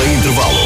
sem intervalo.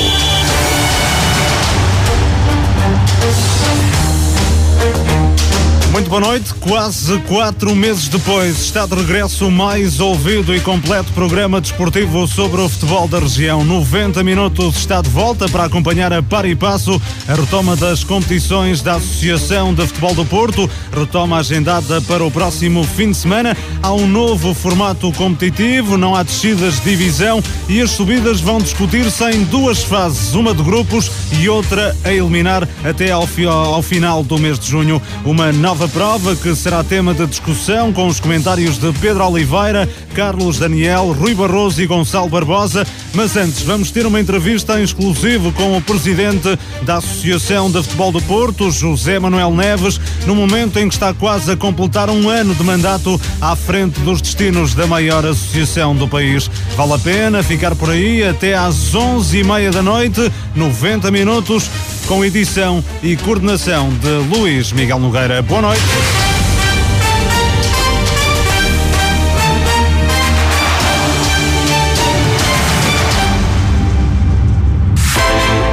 Boa noite. Quase quatro meses depois, está de regresso o mais ouvido e completo programa desportivo sobre o futebol da região. 90 minutos está de volta para acompanhar a par e passo a retoma das competições da Associação de Futebol do Porto. Retoma agendada para o próximo fim de semana. Há um novo formato competitivo, não há descidas de divisão e as subidas vão discutir-se em duas fases, uma de grupos e outra a eliminar até ao, ao final do mês de junho. Uma nova nova prova que será tema de discussão com os comentários de Pedro Oliveira, Carlos Daniel, Rui Barroso e Gonçalo Barbosa. Mas antes, vamos ter uma entrevista em exclusivo com o presidente da Associação de Futebol do Porto, José Manuel Neves, no momento em que está quase a completar um ano de mandato à frente dos destinos da maior associação do país. Vale a pena ficar por aí até às onze e meia da noite, 90 minutos com edição e coordenação de Luís Miguel Nogueira. Boa noite.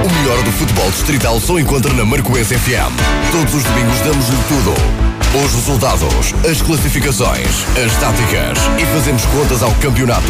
O melhor do futebol distrital só encontra na Marcoense FM. Todos os domingos damos-lhe tudo os resultados, as classificações, as táticas e fazemos contas ao campeonato.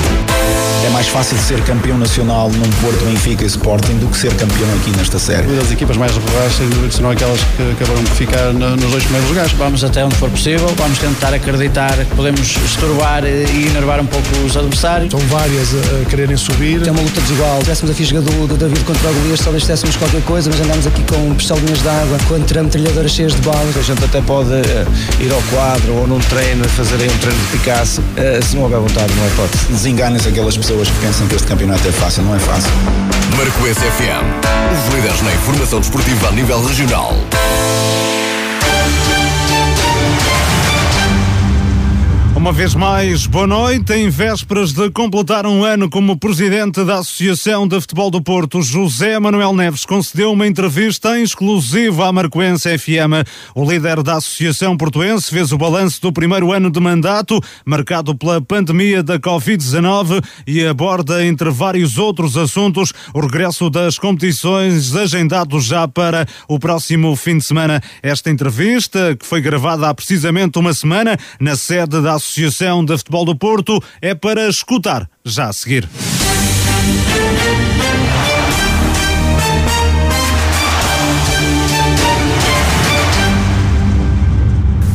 É mais fácil ser campeão nacional num Porto, Benfica e Sporting do que ser campeão aqui nesta série. Uma das equipas mais regulares, sem dúvida, serão aquelas que acabaram por ficar nos dois primeiros lugares. Vamos até onde for possível, vamos tentar acreditar que podemos estorbar e enervar um pouco os adversários. São várias a quererem subir. É uma luta desigual. Se tivéssemos a fisga do, do David contra o Golias, talvez tivéssemos qualquer coisa, mas andamos aqui com pistolinhas de água, contra metralhadoras cheias de balas. A gente até pode eh, ir ao quadro ou num treino, fazerem um treino de Picasso. Uh, se não houver vontade, não é hipótese. Desenganem-se aquelas pessoas que pensam que este campeonato é fácil, não é fácil. Marcoense FM, os líderes na informação desportiva a nível regional. Uma vez mais, boa noite. Em vésperas de completar um ano como presidente da Associação de Futebol do Porto, José Manuel Neves concedeu uma entrevista exclusiva à Marcoense FM. O líder da Associação Portuense fez o balanço do primeiro ano de mandato, marcado pela pandemia da Covid-19 e aborda, entre vários outros assuntos, o regresso das competições agendado já para o próximo fim de semana. Esta entrevista, que foi gravada há precisamente uma semana na sede da Associação Associação de Futebol do Porto é para escutar já a seguir.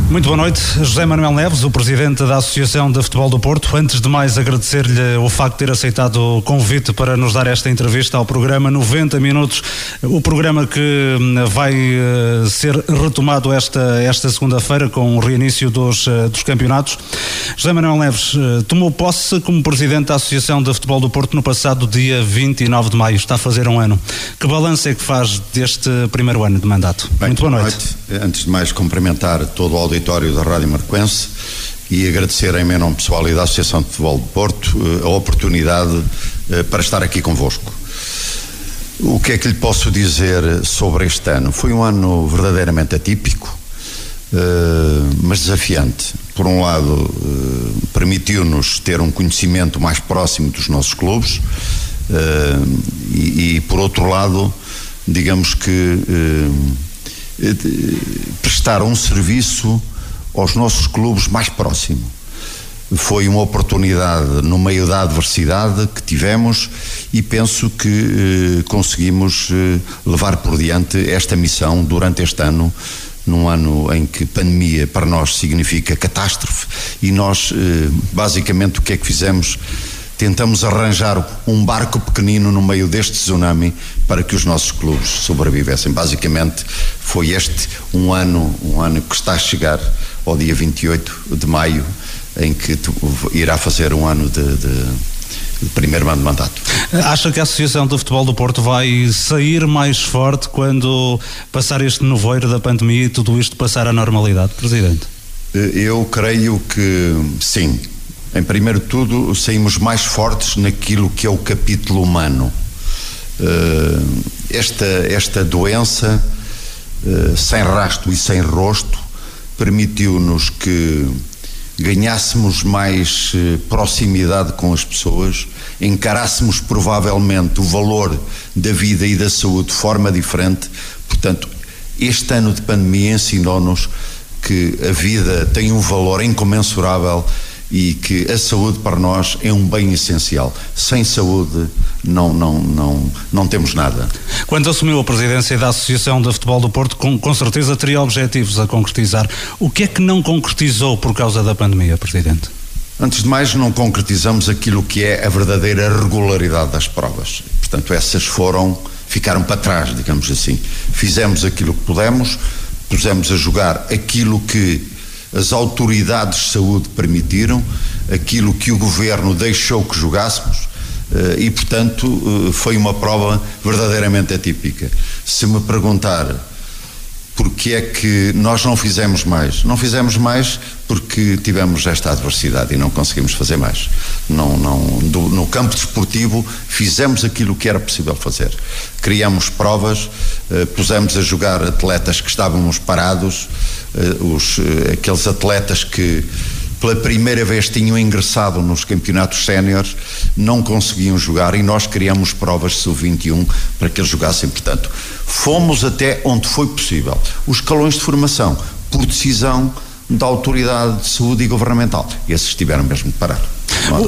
Muito boa noite, José Manuel Neves, o presidente da Associação de Futebol do Porto. Antes de mais, agradecer-lhe o facto de ter aceitado o convite para nos dar esta entrevista ao programa 90 Minutos, o programa que hum, vai eh, ser retomado esta, esta segunda-feira com o reinício dos, eh, dos campeonatos. José Manuel Neves eh, tomou posse como presidente da Associação de Futebol do Porto no passado dia 29 de maio, está a fazer um ano. Que balanço é que faz deste primeiro ano de mandato? Bem, Muito boa noite. noite. Antes de mais, cumprimentar todo o auditório auditório da Rádio Marquense e agradecer em meu nome pessoal e da Associação de Futebol de Porto eh, a oportunidade eh, para estar aqui convosco. O que é que lhe posso dizer sobre este ano? Foi um ano verdadeiramente atípico, eh, mas desafiante. Por um lado, permitiu-nos ter um conhecimento mais próximo dos nossos clubes e, por outro lado, digamos que prestar um serviço aos nossos clubes mais próximo. Foi uma oportunidade no meio da adversidade que tivemos e penso que eh, conseguimos eh, levar por diante esta missão durante este ano num ano em que pandemia para nós significa catástrofe e nós eh, basicamente o que é que fizemos tentamos arranjar um barco pequenino no meio deste tsunami para que os nossos clubes sobrevivessem basicamente foi este um ano um ano que está a chegar ao dia 28 de maio, em que irá fazer um ano de, de, primeiro ano de mandato. Acha que a Associação de Futebol do Porto vai sair mais forte quando passar este nevoeiro da pandemia e tudo isto passar à normalidade, Presidente? Eh, eu creio que sim. Em primeiro tudo, saímos mais fortes naquilo que é o capítulo humano. Eh, esta, esta doença, eh, sem rasto e sem rosto, permitiu-nos que ganhássemos mais eh, proximidade com as pessoas, encarássemos provavelmente o valor da vida e da saúde de forma diferente. Portanto, este ano de pandemia ensinou-nos que a vida tem um valor incomensurável e que a saúde para nós é um bem essencial. Sem saúde não, não, não, não temos nada. Quando assumiu a presidência da Associação de Futebol do Porto, com, com certeza teria objetivos a concretizar. O que é que não concretizou por causa da pandemia, Presidente? Antes de mais, não concretizamos aquilo que é a verdadeira regularidade das provas. Portanto, essas foram, ficaram para trás, digamos assim. Fizemos aquilo que pudemos, pusemos a jogar aquilo que as autoridades de saúde permitiram, aquilo que o governo deixou que jogássemos. Eh, e, portanto, eh, foi uma prova verdadeiramente atípica. Se me perguntar porque é que nós não fizemos mais? Não fizemos mais porque tivemos esta adversidade e não conseguimos fazer mais. Não, não, do, no campo desportivo fizemos aquilo que era possível fazer. Criamos provas, eh, pusemos a jogar atletas que estávamos parados, eh, os, eh, aqueles atletas que pela primeira vez tinham ingressado nos campeonatos séniores, não conseguiam jogar e nós criamos provas sub-21 para que eles jogassem. Portanto, fomos até onde foi possível. Os escalões de formação, por decisão da autoridade de saúde e governamental, esses tiveram mesmo de parar.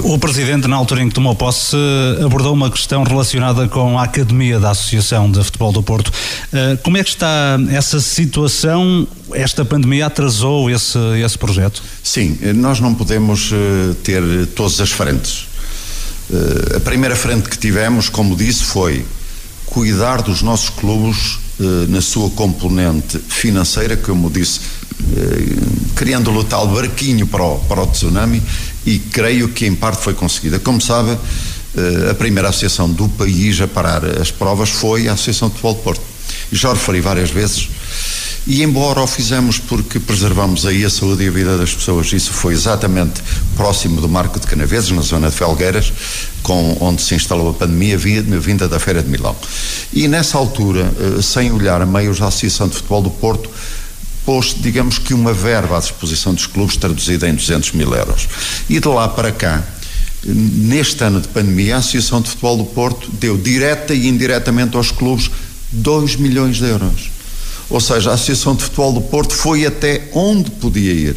O, o, Presidente, na altura em que tomou posse, abordou uma questão relacionada com a Academia da Associação de Futebol do Porto. Uh, como é que está essa situação? Esta pandemia atrasou esse, esse projeto? Sim, nós não podemos uh, ter todas as frentes. Uh, a primeira frente que tivemos, como disse, foi cuidar dos nossos clubes na sua componente financeira, como disse, criando o tal barquinho para o, para o tsunami e creio que em parte foi conseguida. Como sabe, eh, a primeira associação do país a parar as provas foi a Associação de Futebol de Porto. E já referi várias vezes. E embora o fizemos porque preservamos aí a saúde e a vida das pessoas, isso foi exatamente próximo do Marco de Canaveses, na zona de Felgueiras, com, onde se instalou a pandemia vinda da Feira de Milão. E nessa altura, eh, sem olhar a meios da Associação de Futebol do Porto, pôs, digamos que, uma verba à disposição dos clubes traduzida em 200 mil euros. E de lá para cá, neste ano de pandemia, a Associação de Futebol do Porto deu direta e indiretamente aos clubes 2 milhões de euros. Ou seja, a Associação de Futebol do Porto foi até onde podia ir.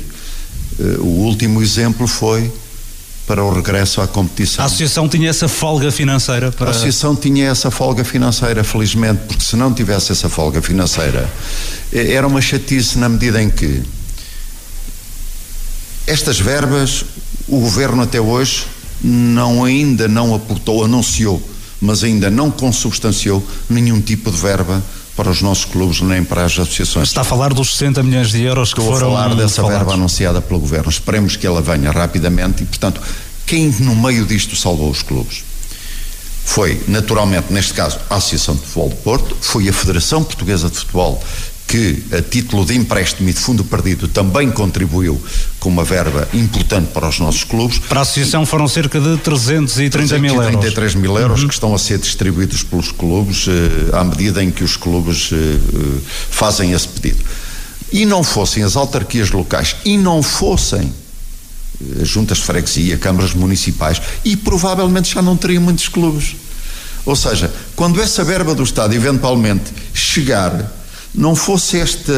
Eh, o último exemplo foi para o regresso à competição. A Associação tinha essa folga financeira para. A Associação tinha essa folga financeira, felizmente, porque se não tivesse essa folga financeira, é, era uma chatice na medida em que estas verbas o governo até hoje não ainda não aportou, anunciou, mas ainda não consubstanciou nenhum tipo de verba para os nossos clubes nem para as associações. Está a falar dos 60 milhões de euros Estou que foram Estou a falar dessa falados. verba anunciada pelo governo. Esperemos que ela venha rapidamente e, portanto, quem no meio disto salvou os clubes? Foi, naturalmente, neste caso, a Associação de Futebol de Porto, foi a Federação Portuguesa de Futebol que, a título de empréstimo e de fundo perdido, também contribuiu com uma verba importante para os nossos clubes. Para a associação foram cerca de 330 mil euros. 333 mil euros uhum. que estão a ser distribuídos pelos clubes eh, à medida em que os clubes eh, eh, fazem esse pedido. E não fossem as autarquias locais e não fossem as juntas de freguesia, câmaras municipais e provavelmente já não teriam muitos clubes. Ou seja, quando essa verba do Estado eventualmente chegar não fosse este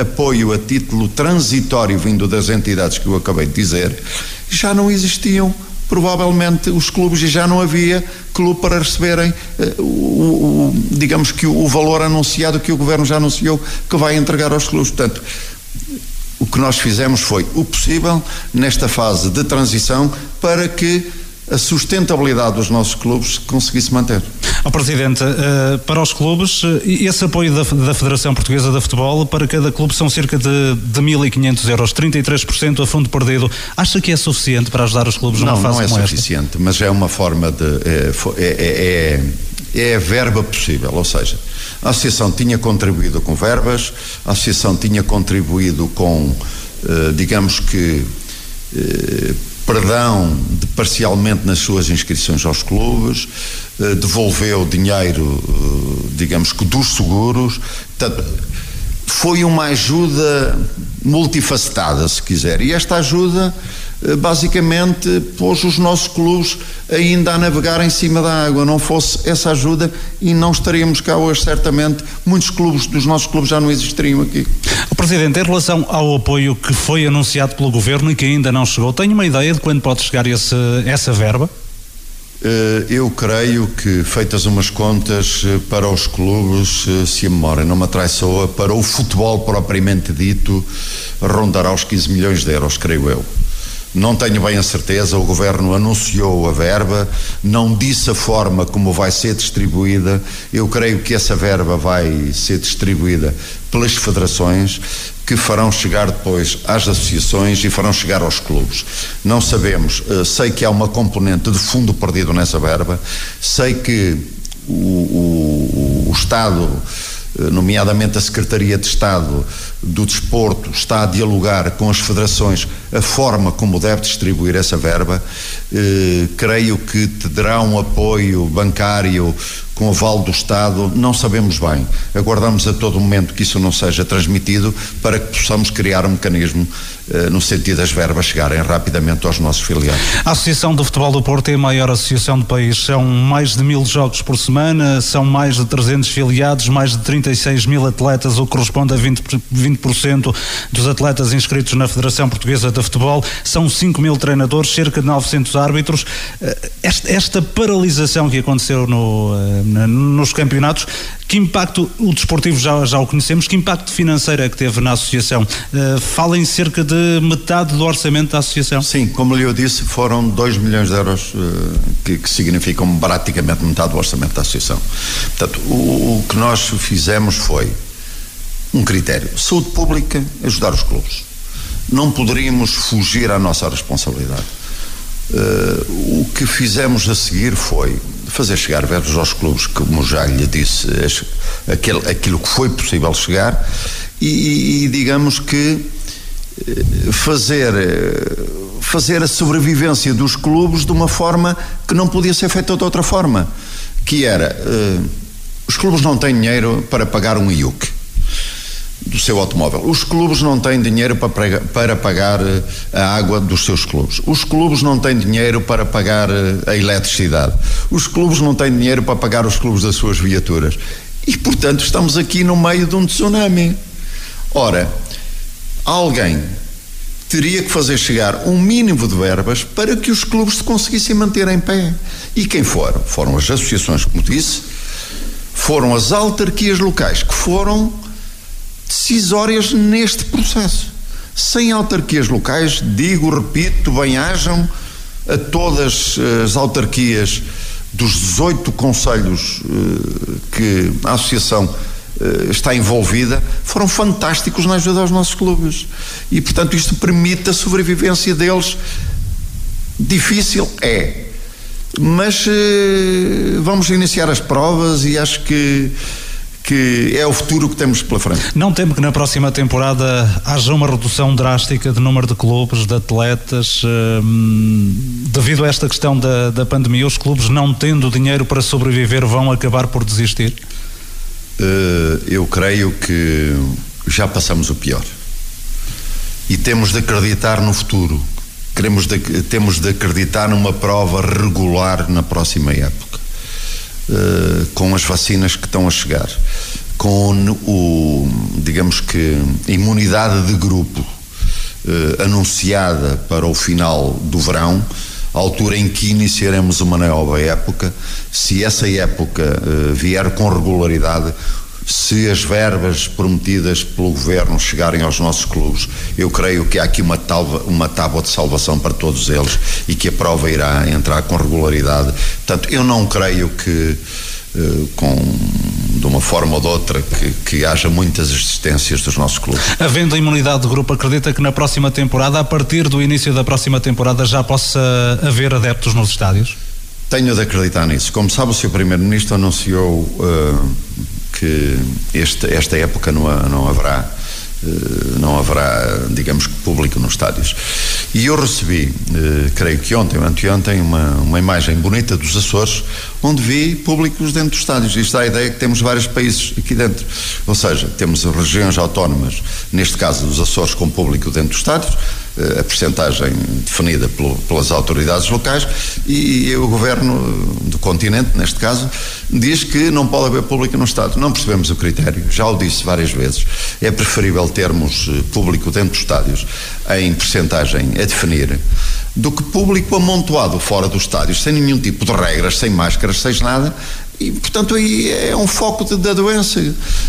apoio a título transitório vindo das entidades que eu acabei de dizer, já não existiam provavelmente os clubes e já não havia clube para receberem uh, o, o, digamos que o, o valor anunciado que o governo já anunciou que vai entregar aos clubes. Portanto, o que nós fizemos foi o possível nesta fase de transição para que a sustentabilidade dos nossos clubes conseguisse manter. Oh, Presidente, uh, para os clubes, uh, esse apoio da, da, Federação Portuguesa de Futebol para cada clube são cerca de, de 1.500 euros, 33% a fundo perdido. Acha que é suficiente para ajudar os clubes numa não, fase não é como suficiente, esta? mas é uma forma de. É, é, é, é a verba possível, ou seja, a Associação tinha contribuído com verbas, a Associação tinha contribuído com, uh, digamos que perdão de parcialmente nas suas inscrições aos clubes, devolveu dinheiro, digamos que dos seguros. Foi uma ajuda multifacetada, se quiser. E esta ajuda eh, basicamente pôs os nossos clubes ainda a navegar em cima da água. Não fosse essa ajuda e não estaríamos cá hoje, certamente. Muitos clubes dos nossos clubes já não existiriam aqui. Presidente, em relação ao apoio que foi anunciado pelo Governo e que ainda não chegou, tem uma ideia de quando pode chegar esse, essa verba? Eh, eu creio que, feitas umas contas eh, para os clubes, se a memória não me atraiçoa, para o futebol propriamente dito, rondará os 15 milhões de euros, creio eu. Não tenho bem a certeza, o Governo anunciou a verba, não disse a forma como vai ser distribuída. Eu creio que essa verba vai ser distribuída pelas federações, que farão chegar depois às associações e farão chegar aos clubes. Não sabemos, eh, sei que há uma componente de fundo perdido nessa verba, sei que o, o, o Estado nomeadamente a Secretaria de Estado do Desporto, está a dialogar com as federações a forma como deve distribuir essa verba. Eh, creio que terá um apoio bancário com aval do Estado, não sabemos bem. Aguardamos a todo momento que isso não seja transmitido para que possamos criar um mecanismo eh, no sentido das verbas chegarem rapidamente aos nossos filiais. A Associação do Futebol do Porto é a maior associação do país. São mais de mil jogos por semana, são mais de 300 filiados, mais de 36 mil atletas, o que corresponde a 20%, 20 dos atletas inscritos na Federação Portuguesa de Futebol. São 5 mil treinadores, cerca de 900 árbitros. Eh, esta, esta paralisação que aconteceu no eh, nos campeonatos. Que impacto, o desportivo já, já o conhecemos, que impacto financeiro é que teve na associação? Uh, fala em cerca de metade do orçamento da associação. Sim, como lhe eu disse, foram 2 milhões de euros, uh, que, que, significam praticamente metade do orçamento da associação. Portanto, o, o que nós fizemos foi um critério: saúde pública, ajudar os clubes. Não poderíamos fugir à nossa responsabilidade. Uh, o que fizemos a seguir foi fazer chegar verbos aos clubes, como já lhe disse, aquele, aquilo que foi possível chegar, e, e digamos que eh, fazer, eh, fazer a sobrevivência dos clubes de uma forma que não podia ser feita de outra forma, que era, uh, os clubes não têm dinheiro para pagar um IUC do seu automóvel. Os clubes não têm dinheiro para, para pagar eh, a água dos seus clubes. Os clubes não têm dinheiro para pagar eh, a eletricidade. Os clubes não têm dinheiro para pagar os clubes das suas viaturas. E, portanto, estamos aqui no meio de um tsunami. Ora, alguém teria que fazer chegar um mínimo de verbas para que os clubes se conseguissem manter em pé. E quem foram? Foram as associações, como disse, foram as autarquias locais que foram decisórias neste processo. Sem autarquias locais, digo, repito, bem-ajam a todas as autarquias dos 18 conselhos eh, que a Associação eh, está envolvida, foram fantásticos na ajuda aos nossos clubes. E, portanto, isto permite a sobrevivência deles. Difícil é, mas eh, vamos iniciar as provas e acho que que é o futuro que temos pela frente. Não temo que na próxima temporada haja uma redução drástica de número de clubes, de atletas, hum, devido a esta questão da, da pandemia, os clubes não tendo dinheiro para sobreviver vão acabar por desistir? Uh, eu creio que já passamos o pior. E temos de acreditar no futuro. Queremos de, temos de acreditar numa prova regular na próxima época uh, com as vacinas que estão a chegar, com o, digamos que, imunidade de grupo uh, anunciada para o final do verão, altura em que iniciaremos uma nova época, se essa época uh, vier com regularidade, se as verbas prometidas pelo governo chegarem aos nossos clubes, eu creio que há aqui uma, talva, uma tábua de salvação para todos eles e que a prova irá entrar com regularidade. Portanto, eu não creio que. Uh, com de uma forma ou de outra que, que haja muitas existências dos nossos clubes. Havendo a imunidade de grupo, acredita que na próxima temporada, a partir do início da próxima temporada, já possa haver adeptos nos estádios? Tenho de acreditar nisso. Como sabe, o Sr. Primeiro-Ministro anunciou uh, que este, esta época não, não haverá eh, não haverá, digamos, público nos estádios. E eu recebi, eh, creio que ontem anteontem, uma, uma imagem bonita dos Açores, onde vi públicos dentro dos estádios. Isto dá a ideia que temos vários países aqui dentro. Ou seja, temos regiões autónomas, neste caso os Açores, com público dentro dos estádios, eh, a percentagem definida pelo, pelas autoridades locais e o governo do continente, neste caso, diz que não pode haver público no Estado. Não percebemos o critério, já o disse várias vezes. É preferível termos eh, público dentro dos estádios em percentagem a definir do que público amontoado fora dos estádios, sem nenhum tipo de regras, sem máscaras, sem nada, e, portanto, aí é um foco de, da doença.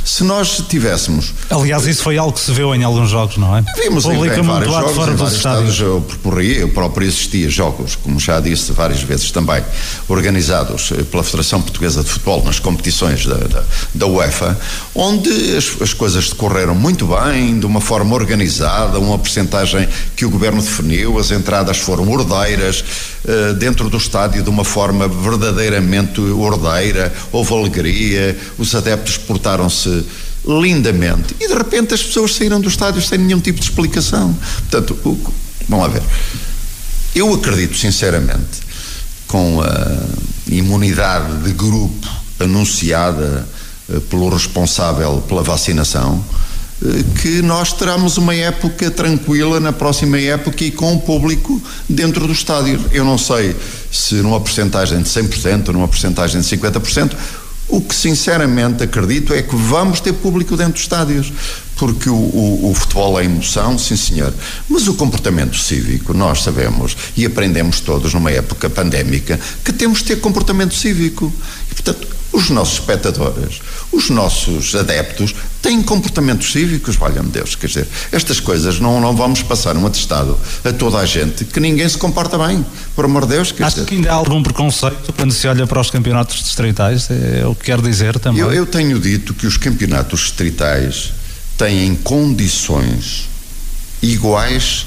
Se nós tivéssemos. Aliás, isso foi algo que se viu em alguns jogos, não é? Vimos em, em vários jogos, fora em vários estádios. Eu percorri, eu próprio assistia jogos, como já disse várias vezes também, organizados pela Federação Portuguesa de Futebol nas competições da, da, da UEFA, onde as, as coisas decorreram muito bem, de uma forma organizada, uma percentagem que o governo definiu, as entradas foram ordeiras, uh, dentro do estádio de uma forma verdadeiramente ordeira houve alegria, os adeptos portaram-se lindamente e de repente as pessoas saíram do estádio sem nenhum tipo de explicação. Portanto, o, vamos lá ver. Eu acredito sinceramente com a imunidade de grupo anunciada eh, pelo responsável pela vacinação, eh, que nós teremos uma época tranquila na próxima época e com o público dentro do estádio. Eu não sei se numa porcentagem de 100% ou numa porcentagem de 50%, o que sinceramente acredito é que vamos ter público dentro dos estádios, porque o, o, o, futebol é emoção, sim senhor, mas o comportamento cívico, nós sabemos e aprendemos todos numa época pandémica que temos de ter comportamento cívico. E, portanto, os nossos espectadores, os nossos adeptos têm comportamentos cívicos, valha-me Deus, quer dizer, estas coisas não, não vamos passar um atestado a toda a gente que ninguém se comporta bem, por amor de Deus. Quer Acho dizer. que ainda há algum preconceito quando se olha para os campeonatos distritais, é o que quer dizer também. Eu, eu tenho dito que os campeonatos distritais têm condições iguais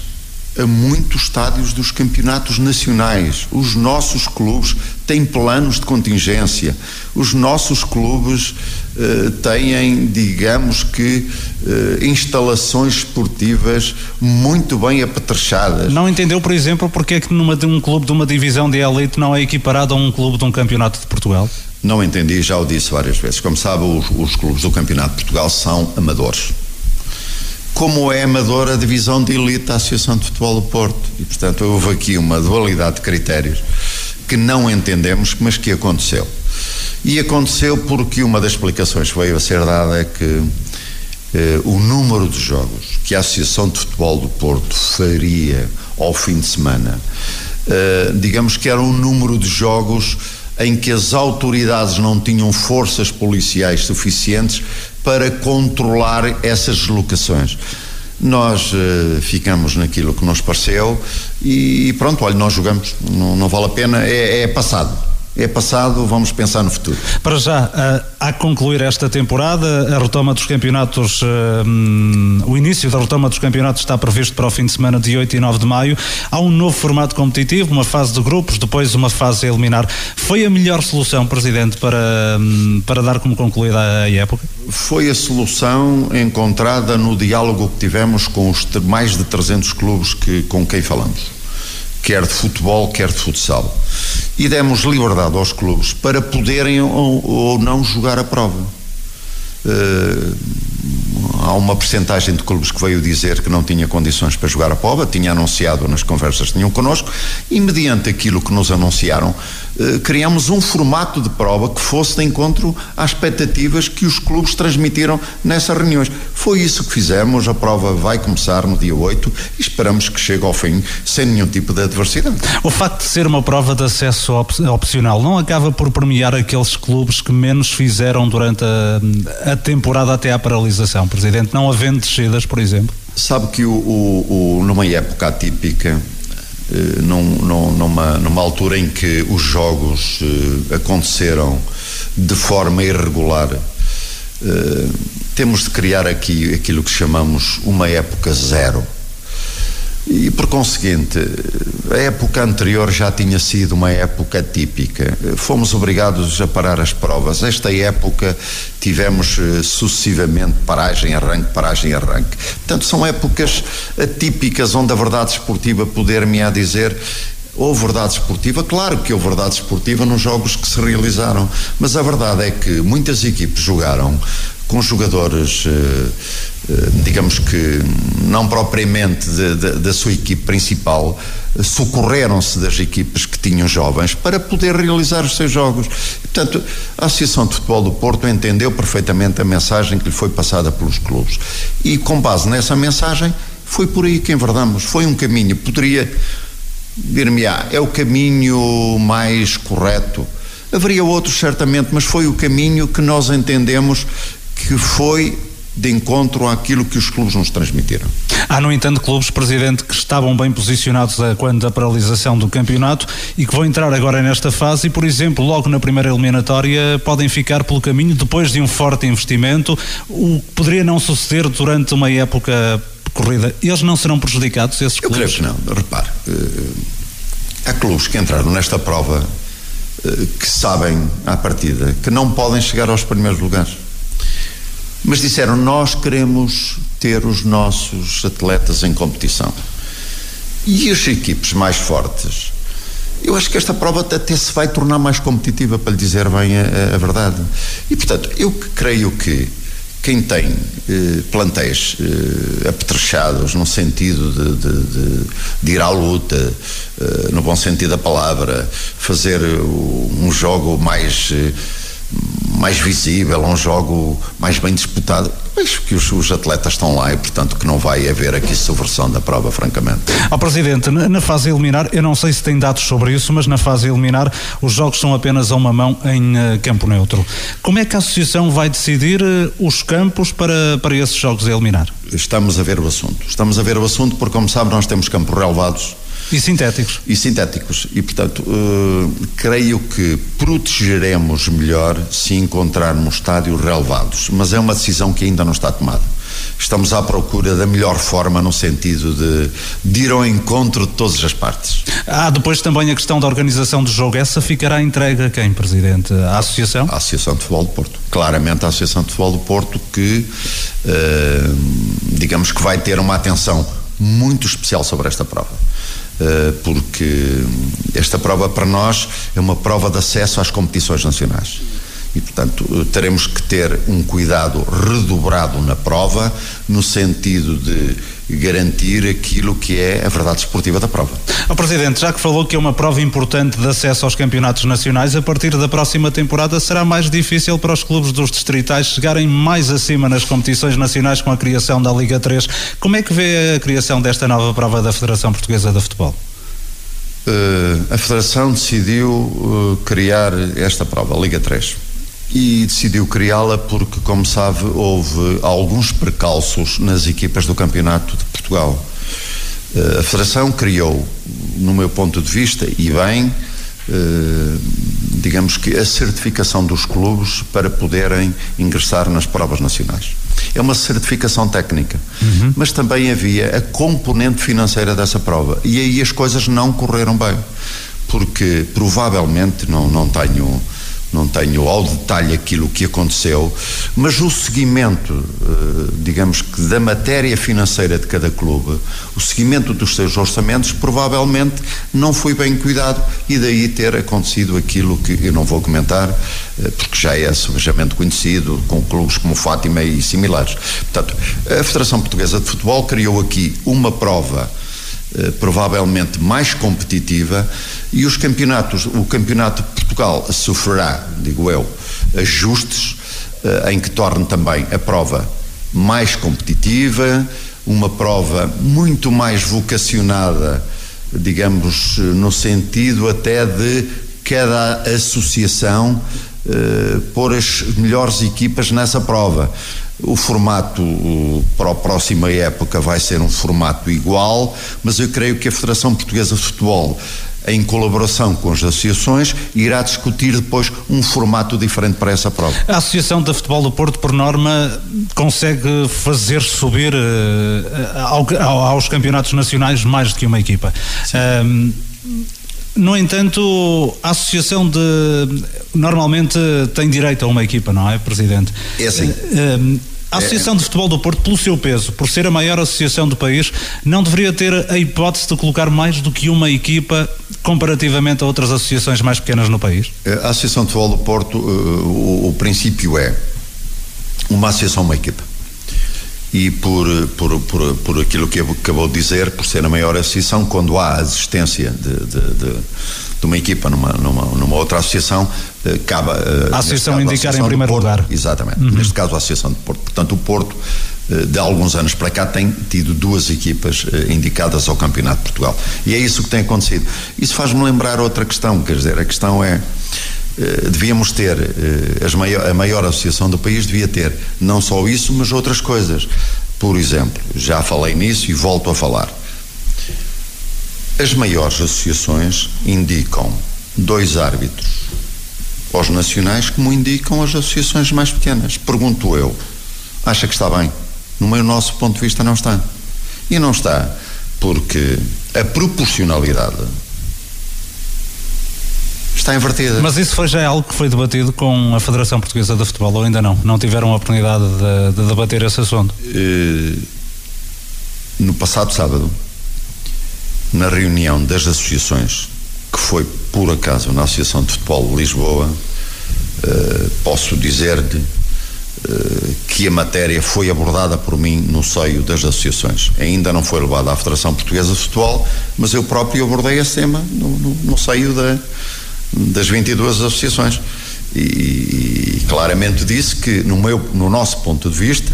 a muitos estádios dos campeonatos nacionais. Os nossos clubes têm planos de contingência. Os nossos clubes uh, têm, digamos que, uh, instalações esportivas muito bem apetrechadas. Não entendeu, por exemplo, porque é que numa, um clube de uma divisão de elite não é equiparado a um clube de um campeonato de Portugal? Não entendi, já o disse várias vezes. Como sabe, os, os clubes do Campeonato de Portugal são amadores como é amadora a divisão de elite da Associação de Futebol do Porto. E, portanto, houve aqui uma dualidade de critérios que não entendemos, mas que aconteceu. E aconteceu porque uma das explicações que veio a ser dada é que eh, o número de jogos que a Associação de Futebol do Porto faria ao fim de semana, eh, digamos que era um número de jogos em que as autoridades não tinham forças policiais suficientes para controlar essas deslocações. Nós uh, ficamos naquilo que nos pareceu e pronto, olha, nós jogamos, não, não vale a pena, é, é passado é passado, vamos pensar no futuro. Para já, uh, a concluir esta temporada, a retoma dos campeonatos, uh, um, o início da retoma dos campeonatos está previsto para o fim de semana de 8 e 9 de maio. Há um novo formato competitivo, uma fase de grupos, depois uma fase a eliminar. Foi a melhor solução, Presidente, para, um, para dar como concluída a época? Foi a solução encontrada no diálogo que tivemos com os mais de 300 clubes que, com quem falamos quer de futebol, quer de futsal. E demos liberdade aos clubes para poderem ou, ou não jogar a prova. Uh, há uma percentagem de clubes que veio dizer que não tinha condições para jogar a prova, tinha anunciado nas conversas que tinham connosco, e mediante aquilo que nos anunciaram, eh, criamos um formato de prova que fosse de encontro às expectativas que os clubes transmitiram nessas reuniões. Foi isso que fizemos, a prova vai começar no dia 8 e esperamos que chegue ao fim sem nenhum tipo de adversidade. O facto de ser uma prova de acesso op opcional não acaba por premiar aqueles clubes que menos fizeram durante a, a temporada até à paralisação, Presidente, não havendo descidas, por exemplo? Sabe que o, o, o numa época atípica eh, num, num, numa, numa altura em que os jogos uh, aconteceram de forma irregular, uh, temos de criar aqui aquilo que chamamos uma época zero. E por conseguinte, a época anterior já tinha sido uma época típica. Fomos obrigados a parar as provas. Esta época tivemos eh, sucessivamente paragem, arranque, paragem, arranque. Portanto, são épocas atípicas onde a verdade esportiva poder-me a dizer Houve verdade esportiva, claro que houve verdade esportiva nos jogos que se realizaram, mas a verdade é que muitas equipes jogaram com jogadores, eh, eh, digamos que não propriamente da sua equipe principal, socorreram-se das equipes que tinham jovens para poder realizar os seus jogos. portanto, a Associação de Futebol do Porto entendeu perfeitamente a mensagem que lhe foi passada pelos clubes. E com base nessa mensagem, foi por aí que enverdamos. Foi um caminho. Poderia dir-me-á, é o caminho mais correto. Haveria outros, certamente, mas foi o caminho que nós entendemos que foi de encontro àquilo que os clubes nos transmitiram. Há, no entanto, clubes, Presidente, que estavam bem posicionados quando da paralisação do campeonato e que vão entrar agora nesta fase e, por exemplo, logo na primeira eliminatória podem ficar pelo caminho depois de um forte investimento, o que poderia não suceder durante uma época corrida, eles não serão prejudicados, esses Eu clubes? Eu creio que não. Repare, uh, há clubes que entraram nesta prova uh, que sabem, à partida, que não podem chegar aos primeiros lugares. Mas disseram, nós queremos ter os nossos atletas em competição. E as equipes mais fortes, eu acho que esta prova até se vai tornar mais competitiva, para lhe dizer bem a, a verdade. E, portanto, eu creio que quem tem eh, plantéis eh, apetrechados no sentido de, de, de, de ir à luta, eh, no bom sentido da palavra, fazer um jogo mais eh, mais visível, um jogo mais bem disputado. Acho que os, os, atletas estão lá e, portanto, que não vai haver aqui subversão da prova, francamente. Ao Presidente, na, fase eliminar, eu não sei se tem dados sobre isso, mas na fase eliminar os jogos são apenas a uma mão em uh, campo neutro. Como é que a Associação vai decidir uh, os campos para, para esses jogos a eliminar? Estamos a ver o assunto. Estamos a ver o assunto porque, como sabe, nós temos campos relevados e sintéticos. E sintéticos. E, portanto, uh, creio que protegeremos melhor se encontrarmos estádios relevados. Mas é uma decisão que ainda não está tomada. Estamos à procura da melhor forma no sentido de, de ir ao encontro de todas as partes. Há ah, depois também a questão da organização do jogo. Essa ficará entregue a quem, Presidente? À Associação? A Associação de Futebol do Porto. Claramente a Associação de Futebol do Porto que, uh, digamos que vai ter uma atenção muito especial sobre esta prova. Eh, porque esta prova para nós é uma prova de acesso às competições nacionais. E, portanto, teremos que ter um cuidado redobrado na prova, no sentido de garantir aquilo que é a verdade esportiva da prova. Oh, Presidente, já que falou que é uma prova importante de acesso aos campeonatos nacionais, a partir da próxima temporada será mais difícil para os clubes dos distritais chegarem mais acima nas competições nacionais com a criação da Liga 3. Como é que vê a criação desta nova prova da Federação Portuguesa de Futebol? Uh, a Federação decidiu uh, criar esta prova, a Liga 3 e decidiu criá-la porque, como sabe, houve alguns precalços nas equipas do Campeonato de Portugal. Eh, a Federação criou, no meu ponto de vista, e bem, eh, digamos que a certificação dos clubes para poderem ingressar nas provas nacionais. É uma certificação técnica, uhum. mas também havia a componente financeira dessa prova. E aí as coisas não correram bem, porque provavelmente, não, não tenho não tenho ao detalhe aquilo que aconteceu, mas o seguimento, eh, digamos que da matéria financeira de cada clube, o seguimento dos seus orçamentos, provavelmente não foi bem cuidado e daí ter acontecido aquilo que eu não vou comentar, eh, porque já é subejamente conhecido, com clubes como Fátima e similares. Portanto, a Federação Portuguesa de Futebol criou aqui uma prova provavelmente mais competitiva e os campeonatos, o campeonato de Portugal sofrerá, digo eu, ajustes eh, em que torne também a prova mais competitiva, uma prova muito mais vocacionada, digamos, no sentido até de cada associação uh, pôr as melhores equipas nessa prova. O formato para a próxima época vai ser um formato igual, mas eu creio que a Federação Portuguesa de Futebol em colaboração com as associações, irá discutir depois um formato diferente para essa prova. A Associação de Futebol do Porto, por norma, consegue fazer subir uh, aos campeonatos nacionais mais do que uma equipa. Um, no entanto, a associação de normalmente tem direito a uma equipa, não é, Presidente? É assim. Um, a Associação é. de Futebol do Porto, pelo seu peso, por ser a maior associação do país, não deveria ter a hipótese de colocar mais do que uma equipa comparativamente a outras associações mais pequenas no país? A Associação de Futebol do Porto, o, o princípio é uma associação, uma equipa. E por, por, por, por aquilo que acabou de dizer, por ser a maior associação, quando há a existência de, de, de, de uma equipa numa, numa, numa outra associação, eh, cabe. Eh, a associação caso, indicar a associação em primeiro Porto, lugar. Exatamente. Uhum. Neste caso, a Associação de Porto. Portanto, o Porto, eh, de alguns anos para cá, tem tido duas equipas indicadas ao Campeonato de Portugal. E é isso que tem acontecido. Isso faz-me lembrar outra questão, quer dizer, a questão é. Devíamos ter, a maior associação do país devia ter não só isso, mas outras coisas. Por exemplo, já falei nisso e volto a falar. As maiores associações indicam dois árbitros aos nacionais como indicam as associações mais pequenas. Pergunto eu, acha que está bem? No meu nosso ponto de vista não está. E não está porque a proporcionalidade está invertida. Mas isso foi já algo que foi debatido com a Federação Portuguesa de Futebol ou ainda não? Não tiveram a oportunidade de, de debater esse assunto? Uh, no passado sábado, na reunião das associações, que foi por acaso na Associação de Futebol de Lisboa, uh, posso dizer-lhe uh, que a matéria foi abordada por mim no seio das associações. Ainda não foi levada à Federação Portuguesa de Futebol, mas eu próprio abordei esse tema no, no, no seio da, das 22 associações. E, e, claramente disse que, no, meu, no nosso ponto de vista,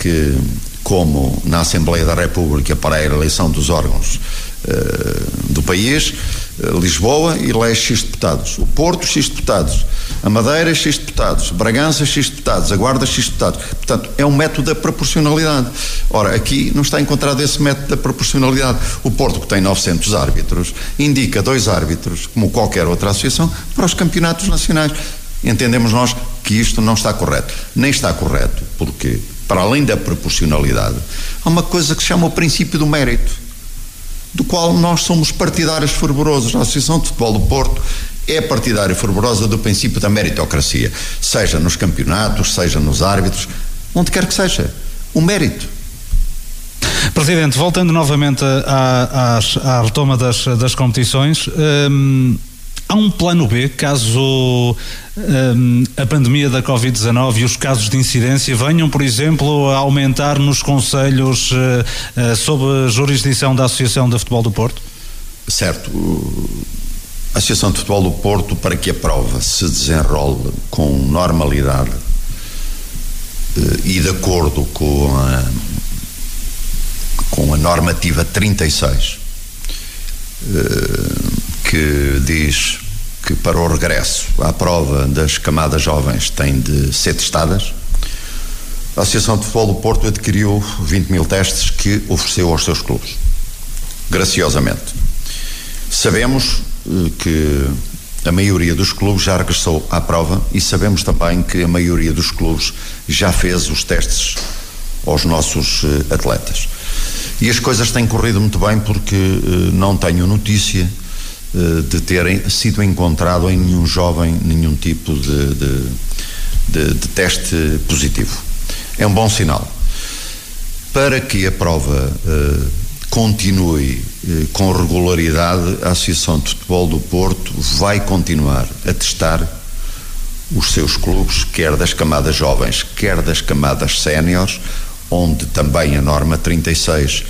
que como na Assembleia da República para a eleição dos órgãos uh, do país, uh, Lisboa elege X deputados, o Porto X deputados, a Madeira X deputados, Bragança X deputados, a Guarda X deputados. Portanto, é um método da proporcionalidade. Ora, aqui não está encontrado esse método da proporcionalidade. O Porto, que tem 900 árbitros, indica dois árbitros, como qualquer outra associação, para os campeonatos nacionais. Entendemos nós que isto não está correto. Nem está correto, porque para além da proporcionalidade, há uma coisa que se chama o princípio do mérito, do qual nós somos partidários fervorosos. A Associação de Futebol do Porto é partidária fervorosa do princípio da meritocracia, seja nos campeonatos, seja nos árbitros, onde quer que seja. O mérito. Presidente, voltando novamente à, à, à retoma das, das competições, hum, Há um plano B caso um, a pandemia da Covid-19 e os casos de incidência venham, por exemplo, a aumentar nos conselhos uh, uh, sob a jurisdição da Associação de Futebol do Porto? Certo. A Associação de Futebol do Porto, para que a prova se desenrole com normalidade uh, e de acordo com a, com a normativa 36, que diz que para o regresso à prova das camadas jovens tem de ser testadas. A Associação de Futebol do Porto adquiriu 20 mil testes que ofereceu aos seus clubes, graciosamente. Sabemos eh, que a maioria dos clubes já regressou à prova e sabemos também que a maioria dos clubes já fez os testes aos nossos eh, atletas. E as coisas têm corrido muito bem porque eh, não tenho notícia eh, de terem sido encontrado em nenhum jovem nenhum tipo de, de, de, de teste positivo. É um bom sinal. Para que a prova continue uh, com regularidade, a Associação de Futebol do Porto vai continuar a testar os seus clubes, quer das camadas jovens, quer das camadas séniores, onde também a norma 36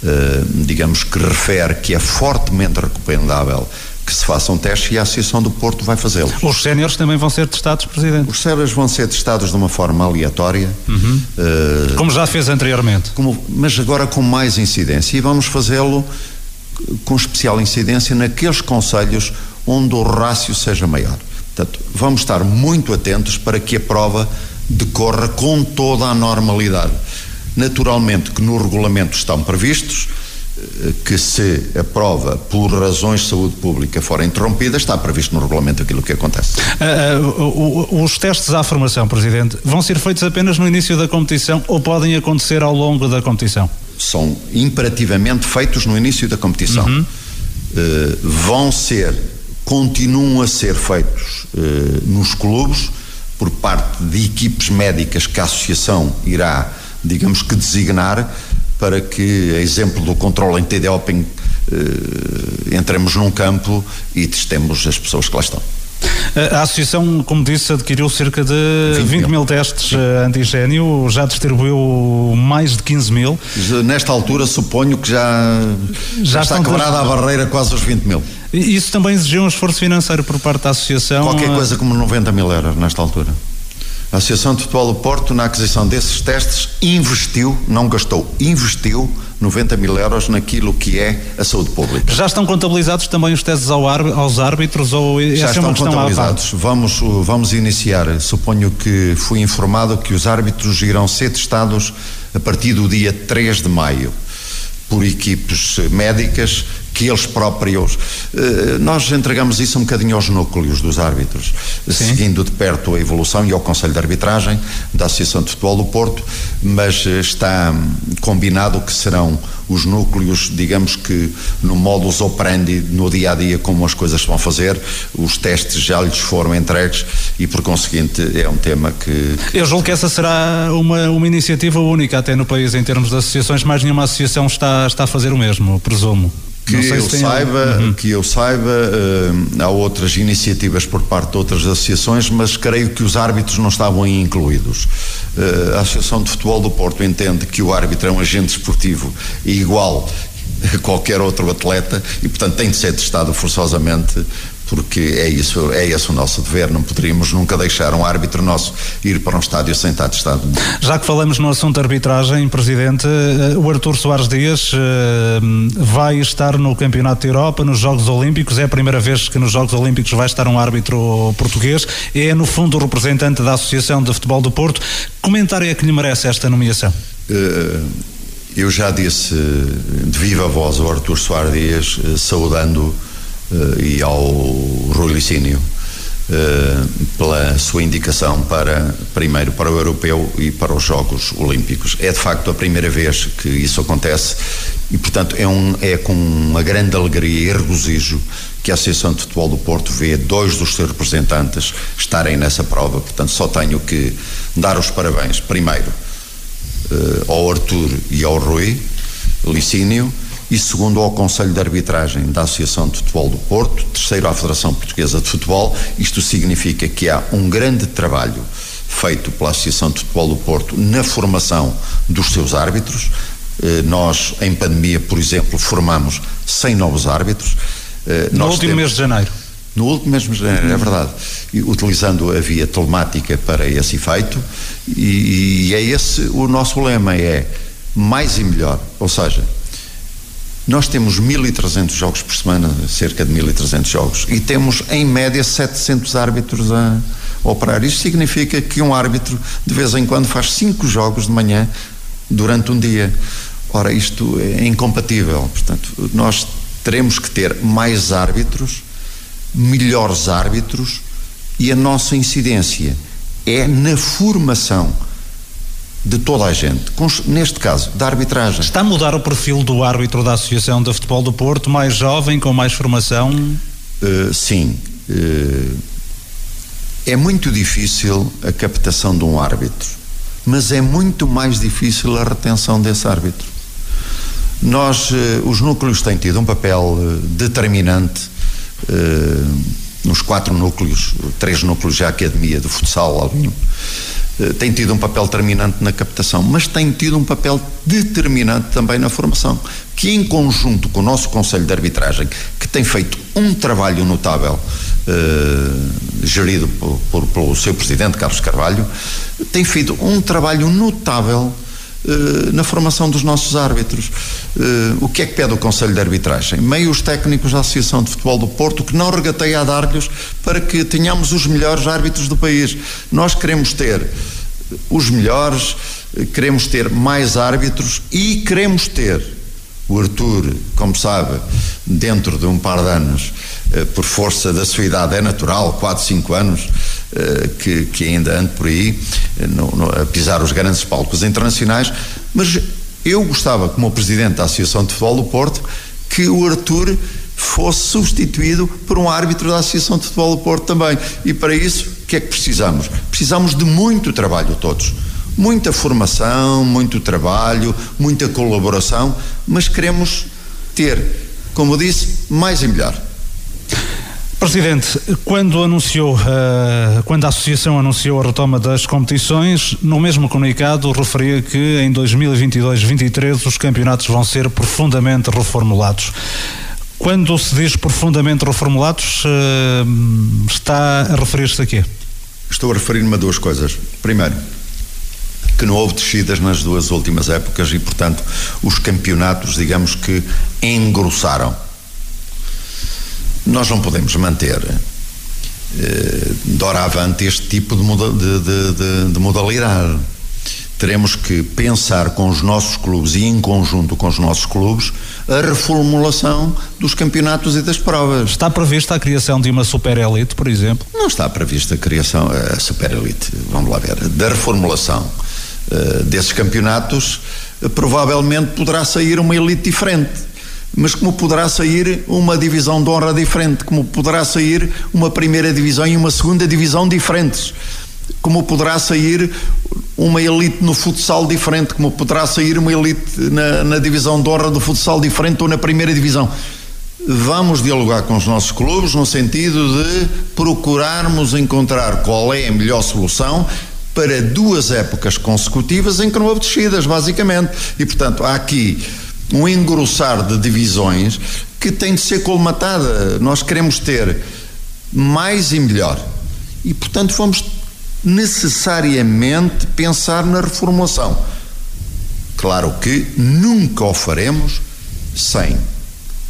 eh, digamos que refere que é fortemente recomendável que se façam um testes e a Associação do Porto vai fazê-los. Os séniores também vão ser testados, Presidente? Os séniores vão ser testados de uma forma aleatória. Uhum. Uh, como já fez anteriormente. Como, mas agora com mais incidência e vamos fazê-lo com especial incidência naqueles conselhos onde o rácio seja maior. Portanto, vamos estar muito atentos para que a prova decorra com toda a normalidade. Naturalmente que no regulamento estão previstos que se aprova por razões de saúde pública for interrompida, está previsto no regulamento aquilo que acontece. Uh, uh, os testes à formação, Presidente, vão ser feitos apenas no início da competição ou podem acontecer ao longo da competição? São imperativamente feitos no início da competição. Uhum. Uh, vão ser, continuam a ser feitos nos clubes por parte de equipes médicas que a Associação irá, digamos que, designar para que, a exemplo do controle antidoping, eh, entremos num campo e testemos as pessoas que lá estão. A Associação, como disse, adquiriu cerca de 20, 20 mil. mil. testes uh, antigênio, já distribuiu mais de 15 mil. Nesta altura, suponho que já, já, já está quebrada a barreira quase aos 20 mil. Isso também exigiu um esforço financeiro por parte da Associação? Qualquer coisa como 90 mil euros nesta altura. A Associação de Futebol do Porto, na aquisição desses testes, investiu, não gastou, investiu 90 mil euros naquilo que é a saúde pública. Já estão contabilizados também os testes ao aos árbitros ou Já estão é contabilizados. Vamos, vamos iniciar. Suponho que fui informado que os árbitros irão ser testados a partir do dia 3 de maio por equipes médicas que eles próprios. Eh, nós entregamos isso um bocadinho aos núcleos dos árbitros, Sim. seguindo de perto a evolução e ao Conselho de Arbitragem da Associação de Futebol do Porto, mas eh, está combinado que serão os núcleos, digamos que no modus operandi, no dia a dia, como as coisas vão fazer, os testes já lhes foram entregues e, por conseguinte, é um tema que. Eu julgo que essa será uma, uma iniciativa única até no país em termos de associações, mais nenhuma associação está, está a fazer o mesmo, presumo. Que eu, saiba, uhum. que eu saiba, uh, há outras iniciativas por parte de outras associações, mas creio que os árbitros não estavam aí incluídos. Uh, a Associação de Futebol do Porto entende que o árbitro é um agente esportivo igual a qualquer outro atleta e, portanto, tem de ser testado forçosamente porque é isso, é esse o nosso dever, não poderíamos nunca deixar um árbitro nosso ir para um estádio sem estar testado. Já que falamos no assunto arbitragem, Presidente, eh, o Artur Soares Dias eh, vai estar no Campeonato da Europa, nos Jogos Olímpicos, é a primeira vez que nos Jogos Olímpicos vai estar um árbitro português, é no fundo o representante da Associação de Futebol do Porto. Comentário é que lhe merece esta nomeação? Uh, eu já disse de viva voz ao Artur Soares Dias, saudando eh, e ao Rui Licínio eh, pela sua indicação para primeiro para o europeu e para os Jogos Olímpicos. É de facto a primeira vez que isso acontece e portanto é um é com uma grande alegria e regozijo que a Associação de Futebol do Porto vê dois dos seus representantes estarem nessa prova. Portanto só tenho que dar os parabéns primeiro eh, ao Artur e ao Rui Licínio e segundo ao Conselho de Arbitragem da Associação de Futebol do Porto, terceiro à Federação Portuguesa de Futebol. Isto significa que há um grande trabalho feito pela Associação de Futebol do Porto na formação dos seus árbitros. Eh, nós, em pandemia, por exemplo, formamos 100 novos árbitros. Eh, no último temos, mês de janeiro. No último mês de janeiro, é verdade. E, utilizando a via telemática para esse efeito. E, e é esse o nosso lema: é mais e melhor. Ou seja, nós temos 1.300 jogos por semana, cerca de 1.300 jogos, e temos em média 700 árbitros a operar. Isto significa que um árbitro de vez em quando faz cinco jogos de manhã durante um dia. Ora, isto é incompatível. Portanto, nós teremos que ter mais árbitros, melhores árbitros e a nossa incidência é na formação de toda a gente, neste caso, da arbitragem. Está a mudar o perfil do árbitro da Associação de Futebol do Porto, mais jovem, com mais formação? Uh, sim. Uh, é muito difícil a captação de um árbitro, mas é muito mais difícil a retenção desse árbitro. Nós, uh, os núcleos têm tido um papel determinante nos quatro núcleos, três núcleos da Academia de Futsal, eh, tem tido um papel determinante na captação, mas tem tido um papel determinante também na formação, que em conjunto com o nosso Conselho de Arbitragem, que tem feito um trabalho notável, eh, gerido por, pelo seu presidente, Carlos Carvalho, tem feito um trabalho notável eh, na formação dos nossos árbitros. o que é que pede o Conselho de Arbitragem? Meios técnicos da Associação de Futebol do Porto que não regateia a dar-lhes para que tenhamos os melhores árbitros do país. Nós queremos ter os melhores, queremos ter mais árbitros e queremos ter O Arthur, como sabe, dentro de um par de anos, por força da sua idade, é natural, 4, 5 anos, eh, que, que ainda ande por aí eh, no, no, a pisar os grandes palcos internacionais, mas eu gostava, como presidente da Associação de Futebol do Porto, que o Arthur fosse substituído por um árbitro da Associação de Futebol do Porto também. E para isso, o que é que precisamos? Precisamos de muito trabalho todos. Muita formação, muito trabalho, muita colaboração, mas queremos ter, como disse, mais e melhor. Presidente, quando anunciou, uh, quando a Associação anunciou a retoma das competições, no mesmo comunicado referia que em 2022-23 os campeonatos vão ser profundamente reformulados. Quando se diz profundamente reformulados, uh, está a referir-se a quê? Estou a referir-me a duas coisas. Primeiro, que não houve descidas nas duas últimas épocas e, portanto, os campeonatos, digamos que, engrossaram. Nós não podemos manter eh, doravante este tipo de, de, de, de modalidade teremos que pensar com os nossos clubes e em conjunto com os nossos clubes a reformulação dos campeonatos e das provas. Está prevista a criação de uma super elite, por exemplo? Não está prevista a criação, a super elite, vamos lá ver, da reformulação uh, desses campeonatos, provavelmente poderá sair uma elite diferente. Mas como poderá sair uma divisão de honra diferente, como poderá sair uma primeira divisão e uma segunda divisão diferentes como poderá sair uma elite no futsal diferente, como poderá sair uma elite na, na divisão de honra do futsal diferente ou na primeira divisão. Vamos dialogar com os nossos clubes no sentido de procurarmos encontrar qual é a melhor solução para duas épocas consecutivas em que não houve descidas, basicamente. E, portanto, há aqui um engrossar de divisões que tem de ser colmatada. Nós queremos ter mais e melhor. E, portanto, vamos necessariamente pensar na reformulação. Claro que nunca o faremos sem